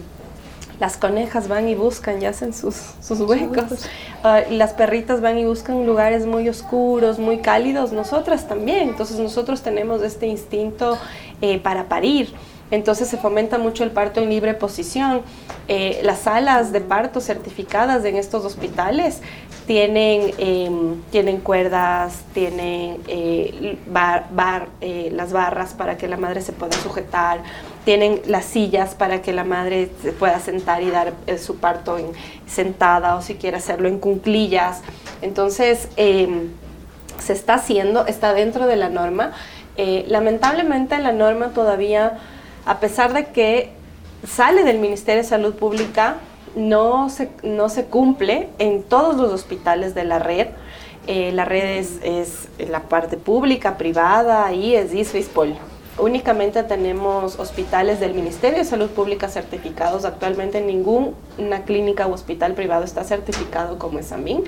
las conejas van y buscan y hacen sus, sus huecos. Ah, las perritas van y buscan lugares muy oscuros, muy cálidos. Nosotras también. Entonces nosotros tenemos este instinto eh, para parir. Entonces se fomenta mucho el parto en libre posición. Eh, las salas de parto certificadas en estos hospitales tienen, em, tienen cuerdas, tienen eh, eh, las barras para que la madre se pueda sujetar, tienen las sillas para que la madre se pueda sentar y dar su parto en, sentada o si quiere hacerlo en cunclillas. Entonces em, se está haciendo, está dentro de la norma. lamentablemente la norma todavía a pesar de que sale del Ministerio de Salud Pública, no se, no se cumple en todos los hospitales de la red. Eh, la red es, la parte pública, privada, y es ISFISPOL. Únicamente tenemos hospitales del Ministerio de Salud Pública certificados. Actualmente ninguna clínica o hospital privado está certificado como ESAMIN.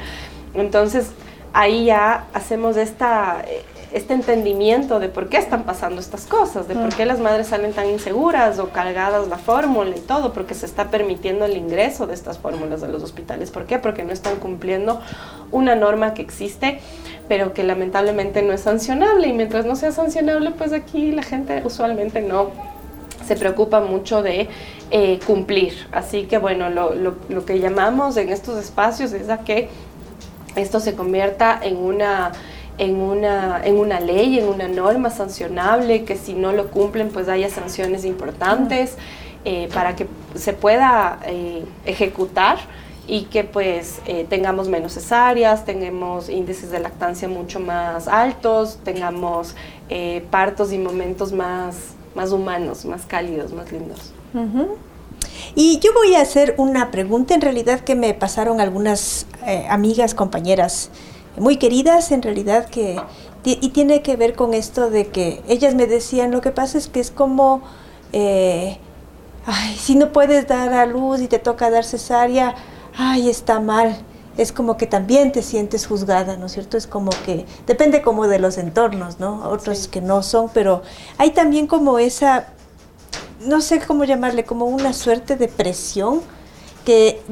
Entonces, ahí ya hacemos esta, este entendimiento de por qué están pasando estas cosas, de por qué las madres salen tan inseguras o cargadas la fórmula y todo, porque se está permitiendo el ingreso de estas fórmulas a los hospitales. ¿Por qué? Porque no están cumpliendo una norma que existe, pero que lamentablemente no es sancionable. Y mientras no sea sancionable, pues aquí la gente usualmente no se preocupa mucho de eh, cumplir. Así que bueno, lo, lo, lo que llamamos en estos espacios es a que esto se convierta en una en una, en una ley, en una norma sancionable, que si no lo cumplen pues haya sanciones importantes eh, para que se pueda eh, ejecutar y que pues eh, tengamos menos cesáreas, tengamos índices de lactancia mucho más altos, tengamos partos y momentos más, más humanos, más cálidos, más lindos. Y yo voy a hacer una pregunta en realidad que me pasaron algunas amigas, compañeras muy queridas en realidad que y tiene que ver con esto de que ellas me decían lo que pasa es que es como eh, ay si no puedes dar a luz y te toca dar cesárea ay está mal es como que también te sientes juzgada, ¿no es cierto? Es como que, depende como de los entornos, ¿no? Otros que no son, pero hay también como esa, no sé cómo llamarle, como una suerte de presión que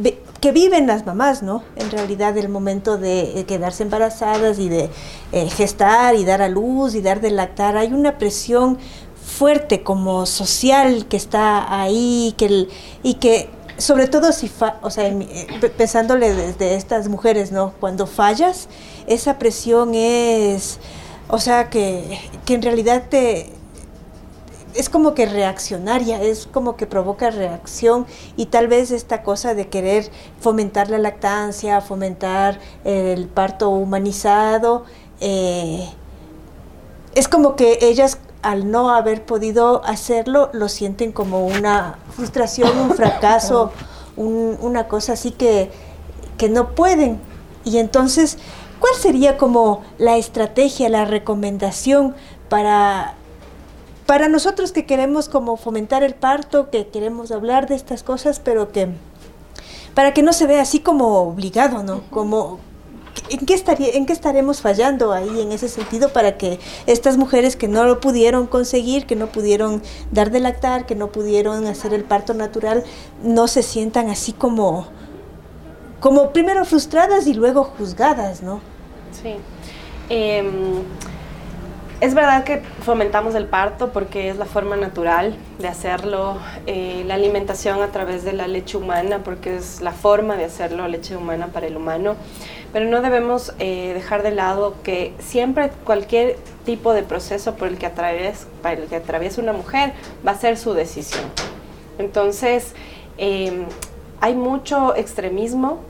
que viven las mamás, ¿no? En realidad el momento de eh, quedarse embarazadas y de eh, gestar y dar a luz y dar de lactar, hay una presión fuerte como social que está ahí que y que sobre todo si, o sea, eh, pensándole desde estas mujeres, ¿no? Cuando fallas, esa presión es, o sea, que, que en realidad te, es como que reaccionaria, es como que provoca reacción y tal vez esta cosa de querer fomentar la lactancia, fomentar el parto humanizado, eh, es como que ellas al no haber podido hacerlo lo sienten como una frustración, un fracaso, una cosa así que, que no pueden. Y entonces, ¿cuál sería como la estrategia, la recomendación para para nosotros que queremos como fomentar el parto, que queremos hablar de estas cosas, pero que para que no se vea así como obligado, ¿no? Como ¿en qué estaría en qué estaremos fallando ahí en ese sentido para que estas mujeres que no lo pudieron conseguir, que no pudieron dar de lactar, que no pudieron hacer el parto natural, no se sientan así como como primero frustradas y luego juzgadas, ¿no? Sí. Em, es verdad que fomentamos el parto porque es la forma natural de hacerlo, eh, la alimentación a través de la leche humana porque es la forma de hacerlo, leche humana para el humano, pero no debemos eh, dejar de lado que siempre cualquier tipo de proceso por el que atraviesa, una mujer va a ser su decisión. Entonces, em, hay mucho extremismo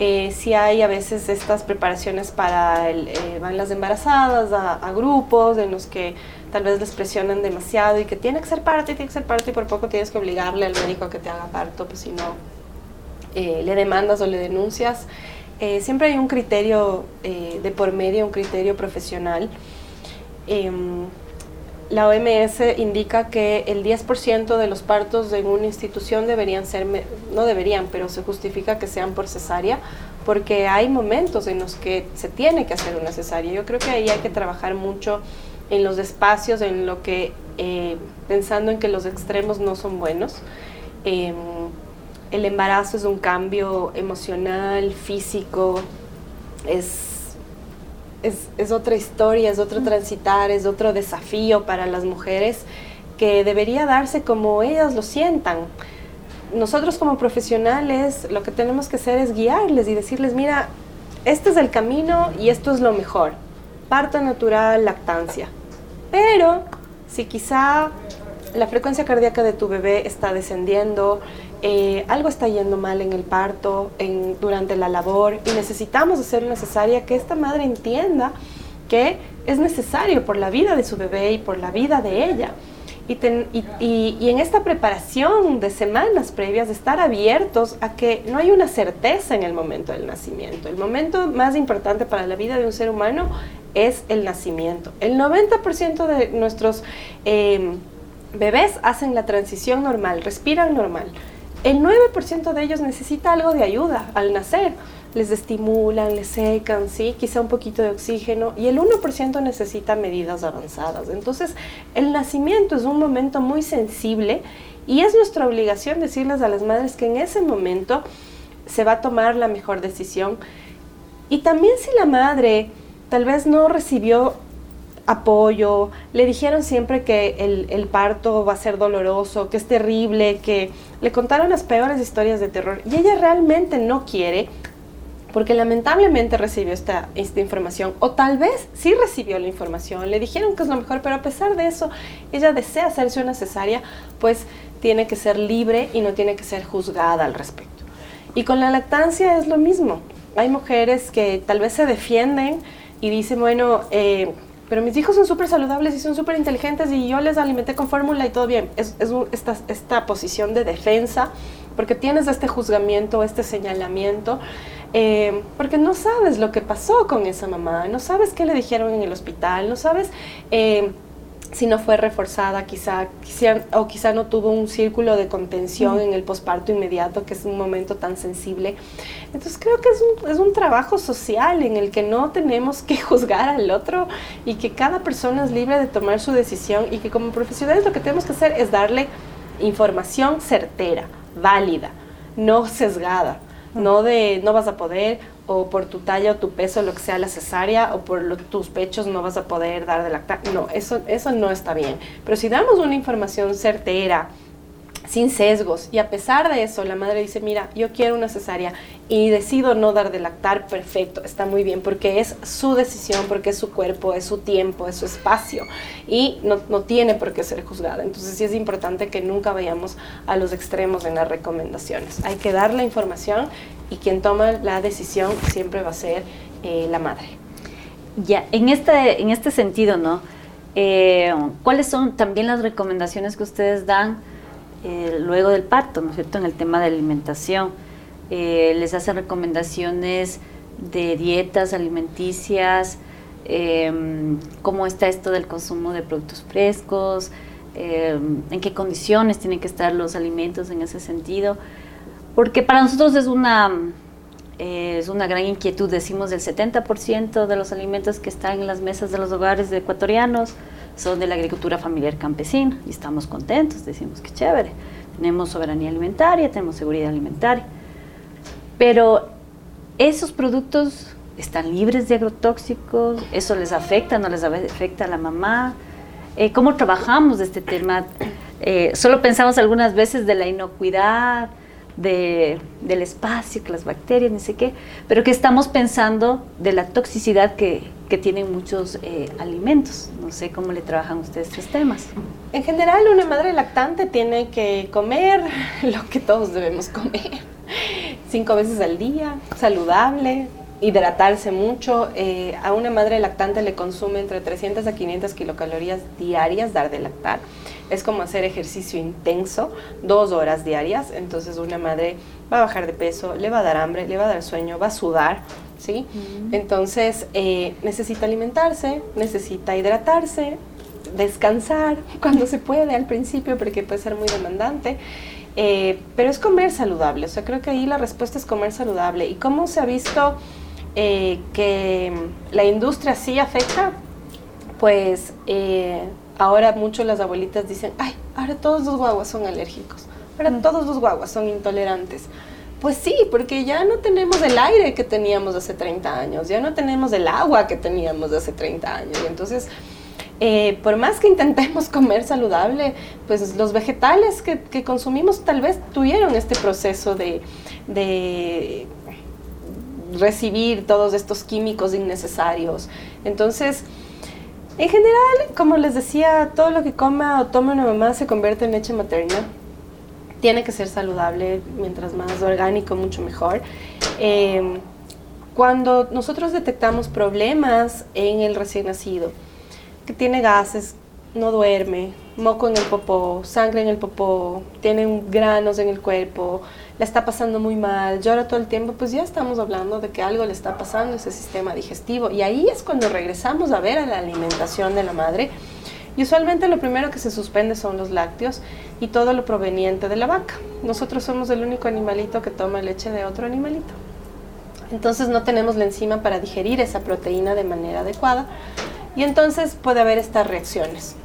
eh, si hay a veces estas preparaciones para, el, eh, van las embarazadas a, grupos en los que tal vez les presionan demasiado y que tiene que ser parto y tiene que ser parto y por poco tienes que obligarle al médico a que te haga parto, pues si no eh, le demandas o le denuncias. siempre hay un criterio de por medio, un criterio profesional. La OMS indica que el 10% de los partos en una institución deberían ser, no deberían, pero se justifica que sean por cesárea, porque hay momentos en los que se tiene que hacer una cesárea. Yo creo que ahí hay que trabajar mucho en los espacios, en lo que, eh, pensando en que los extremos no son buenos. Em, el embarazo es un cambio emocional, físico, es es, otra historia, es otro transitar, es otro desafío para las mujeres que debería darse como ellas lo sientan. Nosotros como profesionales lo que tenemos que hacer es guiarles y decirles, mira, este es el camino y esto es lo mejor. Parto natural, lactancia. Pero si quizá la frecuencia cardíaca de tu bebé está descendiendo, eh, algo está yendo mal en el parto, en, durante la labor, y necesitamos hacer necesaria que esta madre entienda que es necesario por la vida de su bebé y por la vida de ella. Y, y, en esta preparación de semanas previas, de estar abiertos a que no hay una certeza en el momento del nacimiento. El momento más importante para la vida de un ser humano es el nacimiento. El 90% de nuestros eh, bebés hacen la transición normal, respiran normal. El 9% de ellos necesita algo de ayuda al nacer. Les estimulan, les secan, ¿sí? quizá un poquito de oxígeno y el 1% necesita medidas avanzadas. Entonces, el nacimiento es un momento muy sensible y es nuestra obligación decirles a las madres que en ese momento se va a tomar la mejor decisión. Y también si la madre tal vez no recibió apoyo, le dijeron siempre que el, parto va a ser doloroso, que es terrible, que le contaron las peores historias de terror y ella realmente no quiere porque lamentablemente recibió esta, esta información o tal vez sí recibió la información, le dijeron que es lo mejor, pero a pesar de eso ella desea hacerse una cesárea, pues tiene que ser libre y no tiene que ser juzgada al respecto. Y con la lactancia es lo mismo. Hay mujeres que tal vez se defienden y dicen, bueno, eh, pero mis hijos son súper saludables y son súper inteligentes y yo les alimenté con fórmula y todo bien. Es, esta, esta, posición de defensa, porque tienes este juzgamiento, este señalamiento, eh, porque no sabes lo que pasó con esa mamá, no sabes qué le dijeron en el hospital, no sabes... Eh, si no fue reforzada, quizá, o quizá no tuvo un círculo de contención en el posparto inmediato, que es un momento tan sensible. Entonces creo que es un, es un, trabajo social en el que no tenemos que juzgar al otro y que cada persona es libre de tomar su decisión y que como profesionales lo que tenemos que hacer es darle información certera, válida, no sesgada, no de no vas a poder o por tu talla o tu peso, lo que sea la cesárea, o por tus pechos no vas a poder dar de lactar. No, eso, eso no está bien. Pero si damos una información certera, sin sesgos. Y a pesar de eso, la madre dice, mira, yo quiero una cesárea y decido no dar de lactar, perfecto, está muy bien, porque es su decisión, porque es su cuerpo, es su tiempo, es su espacio y no, no tiene por qué ser juzgada. Entonces sí es importante que nunca vayamos a los extremos en las recomendaciones. Hay que dar la información y quien toma la decisión siempre va a ser eh, la madre. Ya, en este, en este sentido, ¿no? Eh, ¿Cuáles son también las recomendaciones que ustedes dan? Eh, luego del parto, ¿no es cierto?, en el tema de alimentación. Les hacen recomendaciones de dietas alimenticias, em, cómo está esto del consumo de productos frescos, em, en qué condiciones tienen que estar los alimentos en ese sentido. Porque para nosotros es una, es una gran inquietud, decimos el 70% de los alimentos que están en las mesas de los hogares de ecuatorianos son de la agricultura familiar campesina y estamos contentos, decimos que chévere, tenemos soberanía alimentaria, tenemos seguridad alimentaria, pero esos productos están libres de agrotóxicos, eso les afecta, no les afecta a la mamá, eh, ¿cómo trabajamos este tema? Eh, solo pensamos algunas veces de la inocuidad, de, del espacio, que las bacterias, ni sé qué, pero que estamos pensando de la toxicidad que, que tienen muchos eh, alimentos. No sé cómo le trabajan ustedes estos temas. En general, una madre lactante tiene que comer lo que todos debemos comer. Cinco veces al día, saludable, hidratarse mucho. Eh, a una madre lactante le consume entre 300 a 500 kilocalorías diarias dar de lactar es como hacer ejercicio intenso, dos horas diarias, entonces una madre va a bajar de peso, le va a dar hambre, le va a dar sueño, va a sudar, ¿sí? Entonces eh, necesita alimentarse, necesita hidratarse, descansar cuando se puede al principio porque puede ser muy demandante. Eh, pero es comer saludable, o sea, creo que ahí la respuesta es comer saludable. ¿Y cómo se ha visto eh, que la industria sí afecta? Pues ahora muchos las abuelitas dicen, ay, ahora todos los guaguas son alérgicos. Para todos los guaguas son intolerantes. Pues sí, porque ya no tenemos el aire que teníamos hace 30 años, ya no tenemos el agua que teníamos hace 30 años. Entonces, eh, por más que intentemos comer saludable, pues los vegetales que, consumimos tal vez tuvieron este proceso de, de recibir todos estos químicos innecesarios. Entonces, en general, como les decía, todo lo que coma o tome una mamá se convierte en leche materna tiene que ser saludable, mientras más orgánico, mucho mejor. Em, cuando nosotros detectamos problemas en el recién nacido, que tiene gases, no duerme, moco en el popó, sangre en el popó, tiene granos en el cuerpo, le está pasando muy mal, llora todo el tiempo, pues ya estamos hablando de que algo le está pasando a ese sistema digestivo. Y ahí es cuando regresamos a ver a la alimentación de la madre y usualmente lo primero que se suspende son los lácteos y todo lo proveniente de la vaca. Nosotros somos el único animalito que toma leche de otro animalito. Entonces no tenemos la enzima para digerir esa proteína de manera adecuada y entonces puede haber estas reacciones.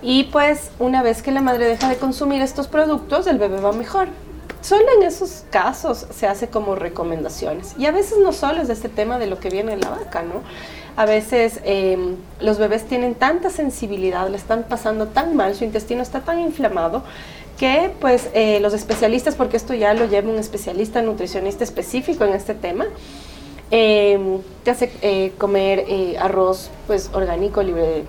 Y pues una vez que la madre deja de consumir estos productos, el bebé va mejor. Solo en esos casos se hace como recomendaciones. Y a veces no solo es de este tema de lo que viene en la vaca, ¿no? a veces em, los bebés tienen tanta sensibilidad, le están pasando tan mal, su intestino está tan inflamado que pues eh, los especialistas, porque esto ya lo lleva un especialista nutricionista específico en este tema, em, te hace eh, comer eh, arroz pues orgánico, libre de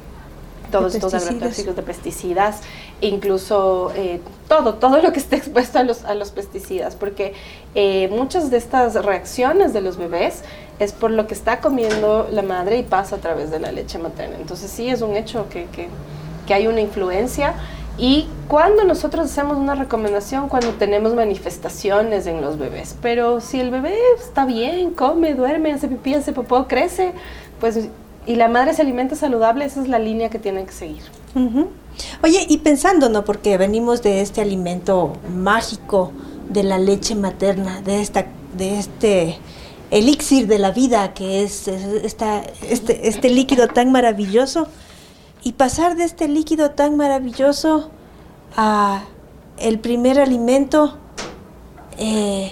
todos estos agrotóxicos de pesticidas, incluso todo, todo lo que esté expuesto a los, a los pesticidas, porque muchas de estas reacciones de los bebés es por lo que está comiendo la madre y pasa a través de la leche materna. Entonces sí es un hecho que, que, hay una influencia. Y cuando nosotros hacemos una recomendación, cuando tenemos manifestaciones en los bebés, pero si el bebé está bien, come, duerme, hace pipí, hace popó, crece, pues y la madre se alimenta saludable, esa es la línea que tiene que seguir. Oye, y pensando, ¿no? Porque venimos de este alimento mágico de la leche materna, de esta, de este elixir de la vida, que es esta, este, este líquido tan maravilloso, y pasar de este líquido tan maravilloso a el primer alimento, eh,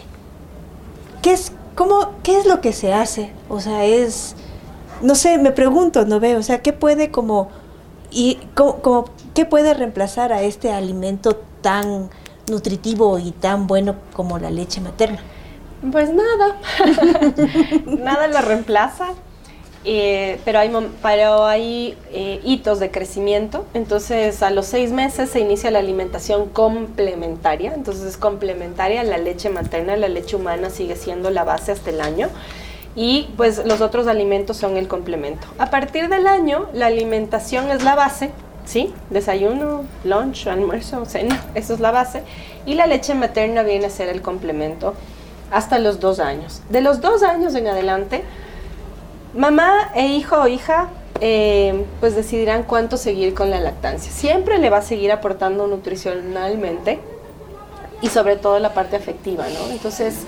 ¿qué, es, cómo, ¿qué es lo que se hace? O sea, es, no sé, me pregunto, ¿no veo? O sea, ¿qué puede como, y como, qué puede reemplazar a este alimento tan nutritivo y tan bueno como la leche materna? Pues nada, nada la reemplaza, eh, pero hay, pero hay eh, hitos de crecimiento, entonces a los seis meses se inicia la alimentación complementaria, entonces es complementaria la leche materna, la leche humana sigue siendo la base hasta el año y pues los otros alimentos son el complemento. A partir del año la alimentación es la base, ¿sí? Desayuno, lunch, almuerzo, cena, eso es la base y la leche materna viene a ser el complemento hasta los dos años. De los dos años en adelante, mamá e hijo o hija eh, pues decidirán cuánto seguir con la lactancia. Siempre le va a seguir aportando nutricionalmente y sobre todo la parte afectiva, ¿no? Entonces,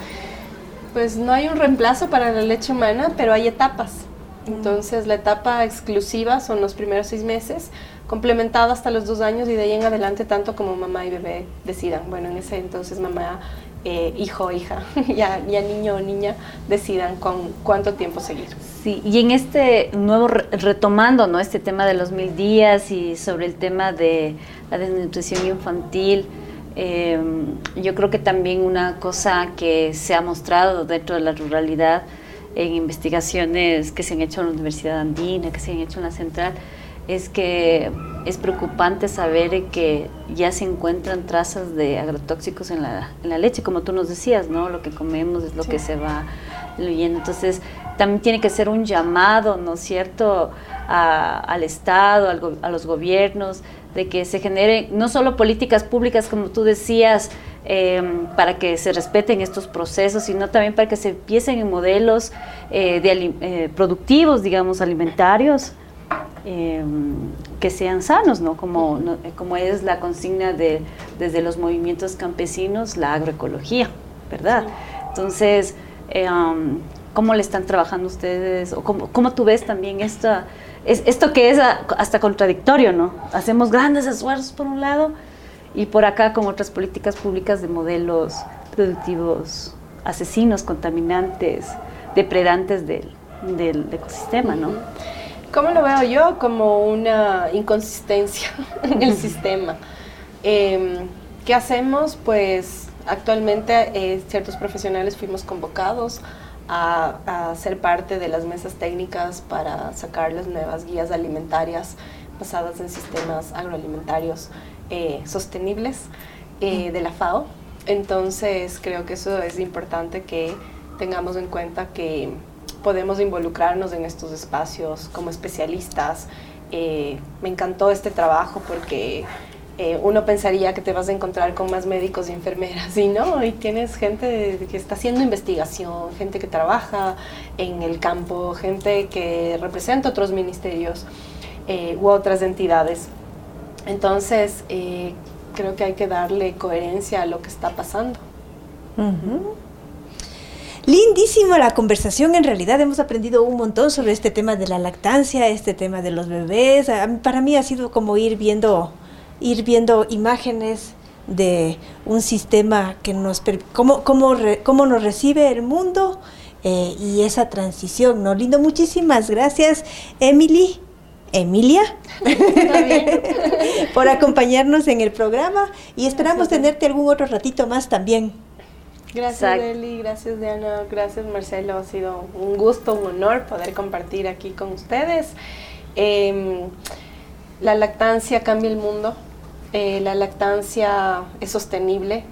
pues no hay un reemplazo para la leche humana, pero hay etapas. Entonces, la etapa exclusiva son los primeros seis meses, complementada hasta los dos años y de ahí en adelante tanto como mamá y bebé decidan. Bueno, en ese entonces mamá eh, hijo o hija, ya, ya niño o niña decidan con cuánto tiempo seguir. Sí, y en este nuevo, retomando ¿no? este tema de los mil días y sobre el tema de la desnutrición infantil, em, yo creo que también una cosa que se ha mostrado dentro de la ruralidad en investigaciones que se han hecho en la Universidad Andina, que se han hecho en la Central, es que es preocupante saber que ya se encuentran trazas de agrotóxicos en la, en la, leche, como tú nos decías, ¿no? Lo que comemos es lo que se va diluyendo. Entonces, también tiene que ser un llamado, ¿no es cierto?, al Estado, a los gobiernos, de que se generen no solo políticas públicas, como tú decías, em, para que se respeten estos procesos, sino también para que se empiecen en modelos eh, de, eh, productivos, digamos, alimentarios, Em, que sean sanos, ¿no? Como, como es la consigna de, desde los movimientos campesinos, la agroecología, ¿verdad? Entonces, em, ¿cómo le están trabajando ustedes? ¿O cómo, cómo tú ves también esta, es, esto que es hasta contradictorio, ¿no? Hacemos grandes esfuerzos por un lado y por acá con otras políticas públicas de modelos productivos asesinos, contaminantes, depredantes del, del ecosistema, ¿no? ¿Cómo lo veo yo? Como una inconsistencia en el sistema. Em, ¿Qué hacemos? Pues actualmente eh, ciertos profesionales fuimos convocados a, a, ser parte de las mesas técnicas para sacar las nuevas guías alimentarias basadas en sistemas agroalimentarios eh, sostenibles eh, de la FAO. Entonces creo que eso es importante que tengamos en cuenta que podemos involucrarnos en estos espacios como especialistas. Eh, me encantó este trabajo porque eh, uno pensaría que te vas a encontrar con más médicos y enfermeras y no, y tienes gente que está haciendo investigación, gente que trabaja en el campo, gente que representa otros ministerios eh, u otras entidades. Entonces, creo que hay que darle coherencia a lo que está pasando. Lindísima la conversación, en realidad hemos aprendido un montón sobre este tema de la lactancia, este tema de los bebés. Para mí ha sido como ir viendo, ir viendo imágenes de un sistema que nos cómo, cómo, cómo nos recibe el mundo eh, y esa transición, ¿no? Lindo, muchísimas gracias, Emily. Emilia, por acompañarnos en el programa y esperamos tenerte algún otro ratito más también. Gracias, Eli, gracias, Diana, gracias, Marcelo. Ha sido un gusto, un honor poder compartir aquí con ustedes. Em, la lactancia cambia el mundo. Eh, la lactancia es sostenible.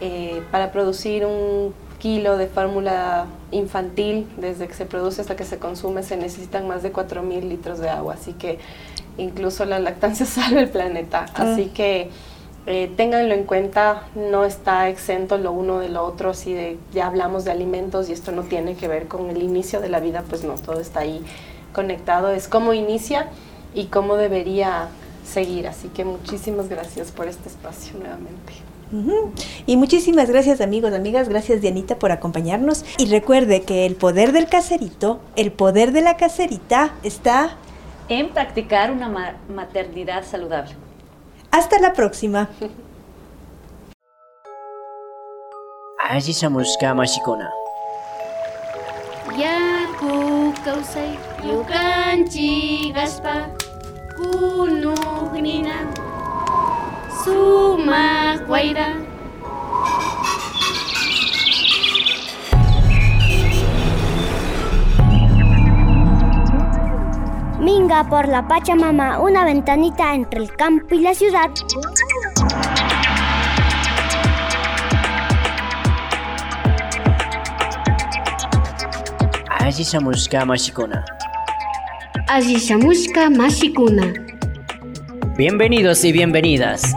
Eh, para producir un kilo de fórmula infantil, desde que se produce hasta que se consume, se necesitan más de 4.000 litros de agua. Así que incluso la lactancia salva el planeta. Así que eh, ténganlo en cuenta, no está exento lo uno de lo otro, si de, ya hablamos de alimentos y esto no tiene que ver con el inicio de la vida, pues no, todo está ahí conectado, es cómo inicia y cómo debería seguir, así que muchísimas gracias por este espacio nuevamente. Y muchísimas gracias amigos, amigas, gracias Dianita por acompañarnos. Y recuerde que el poder del caserito, el poder de la caserita está en practicar una maternidad saludable. Hasta la próxima. Allichamushka mashikuna. Yaku kausay yukanchi gaspa kunugnina sumak wayra Minga por la Pachamama, una ventanita entre el campo y la ciudad. Allichamushka mashikuna. Allichamushka mashikuna. Bienvenidos y bienvenidas.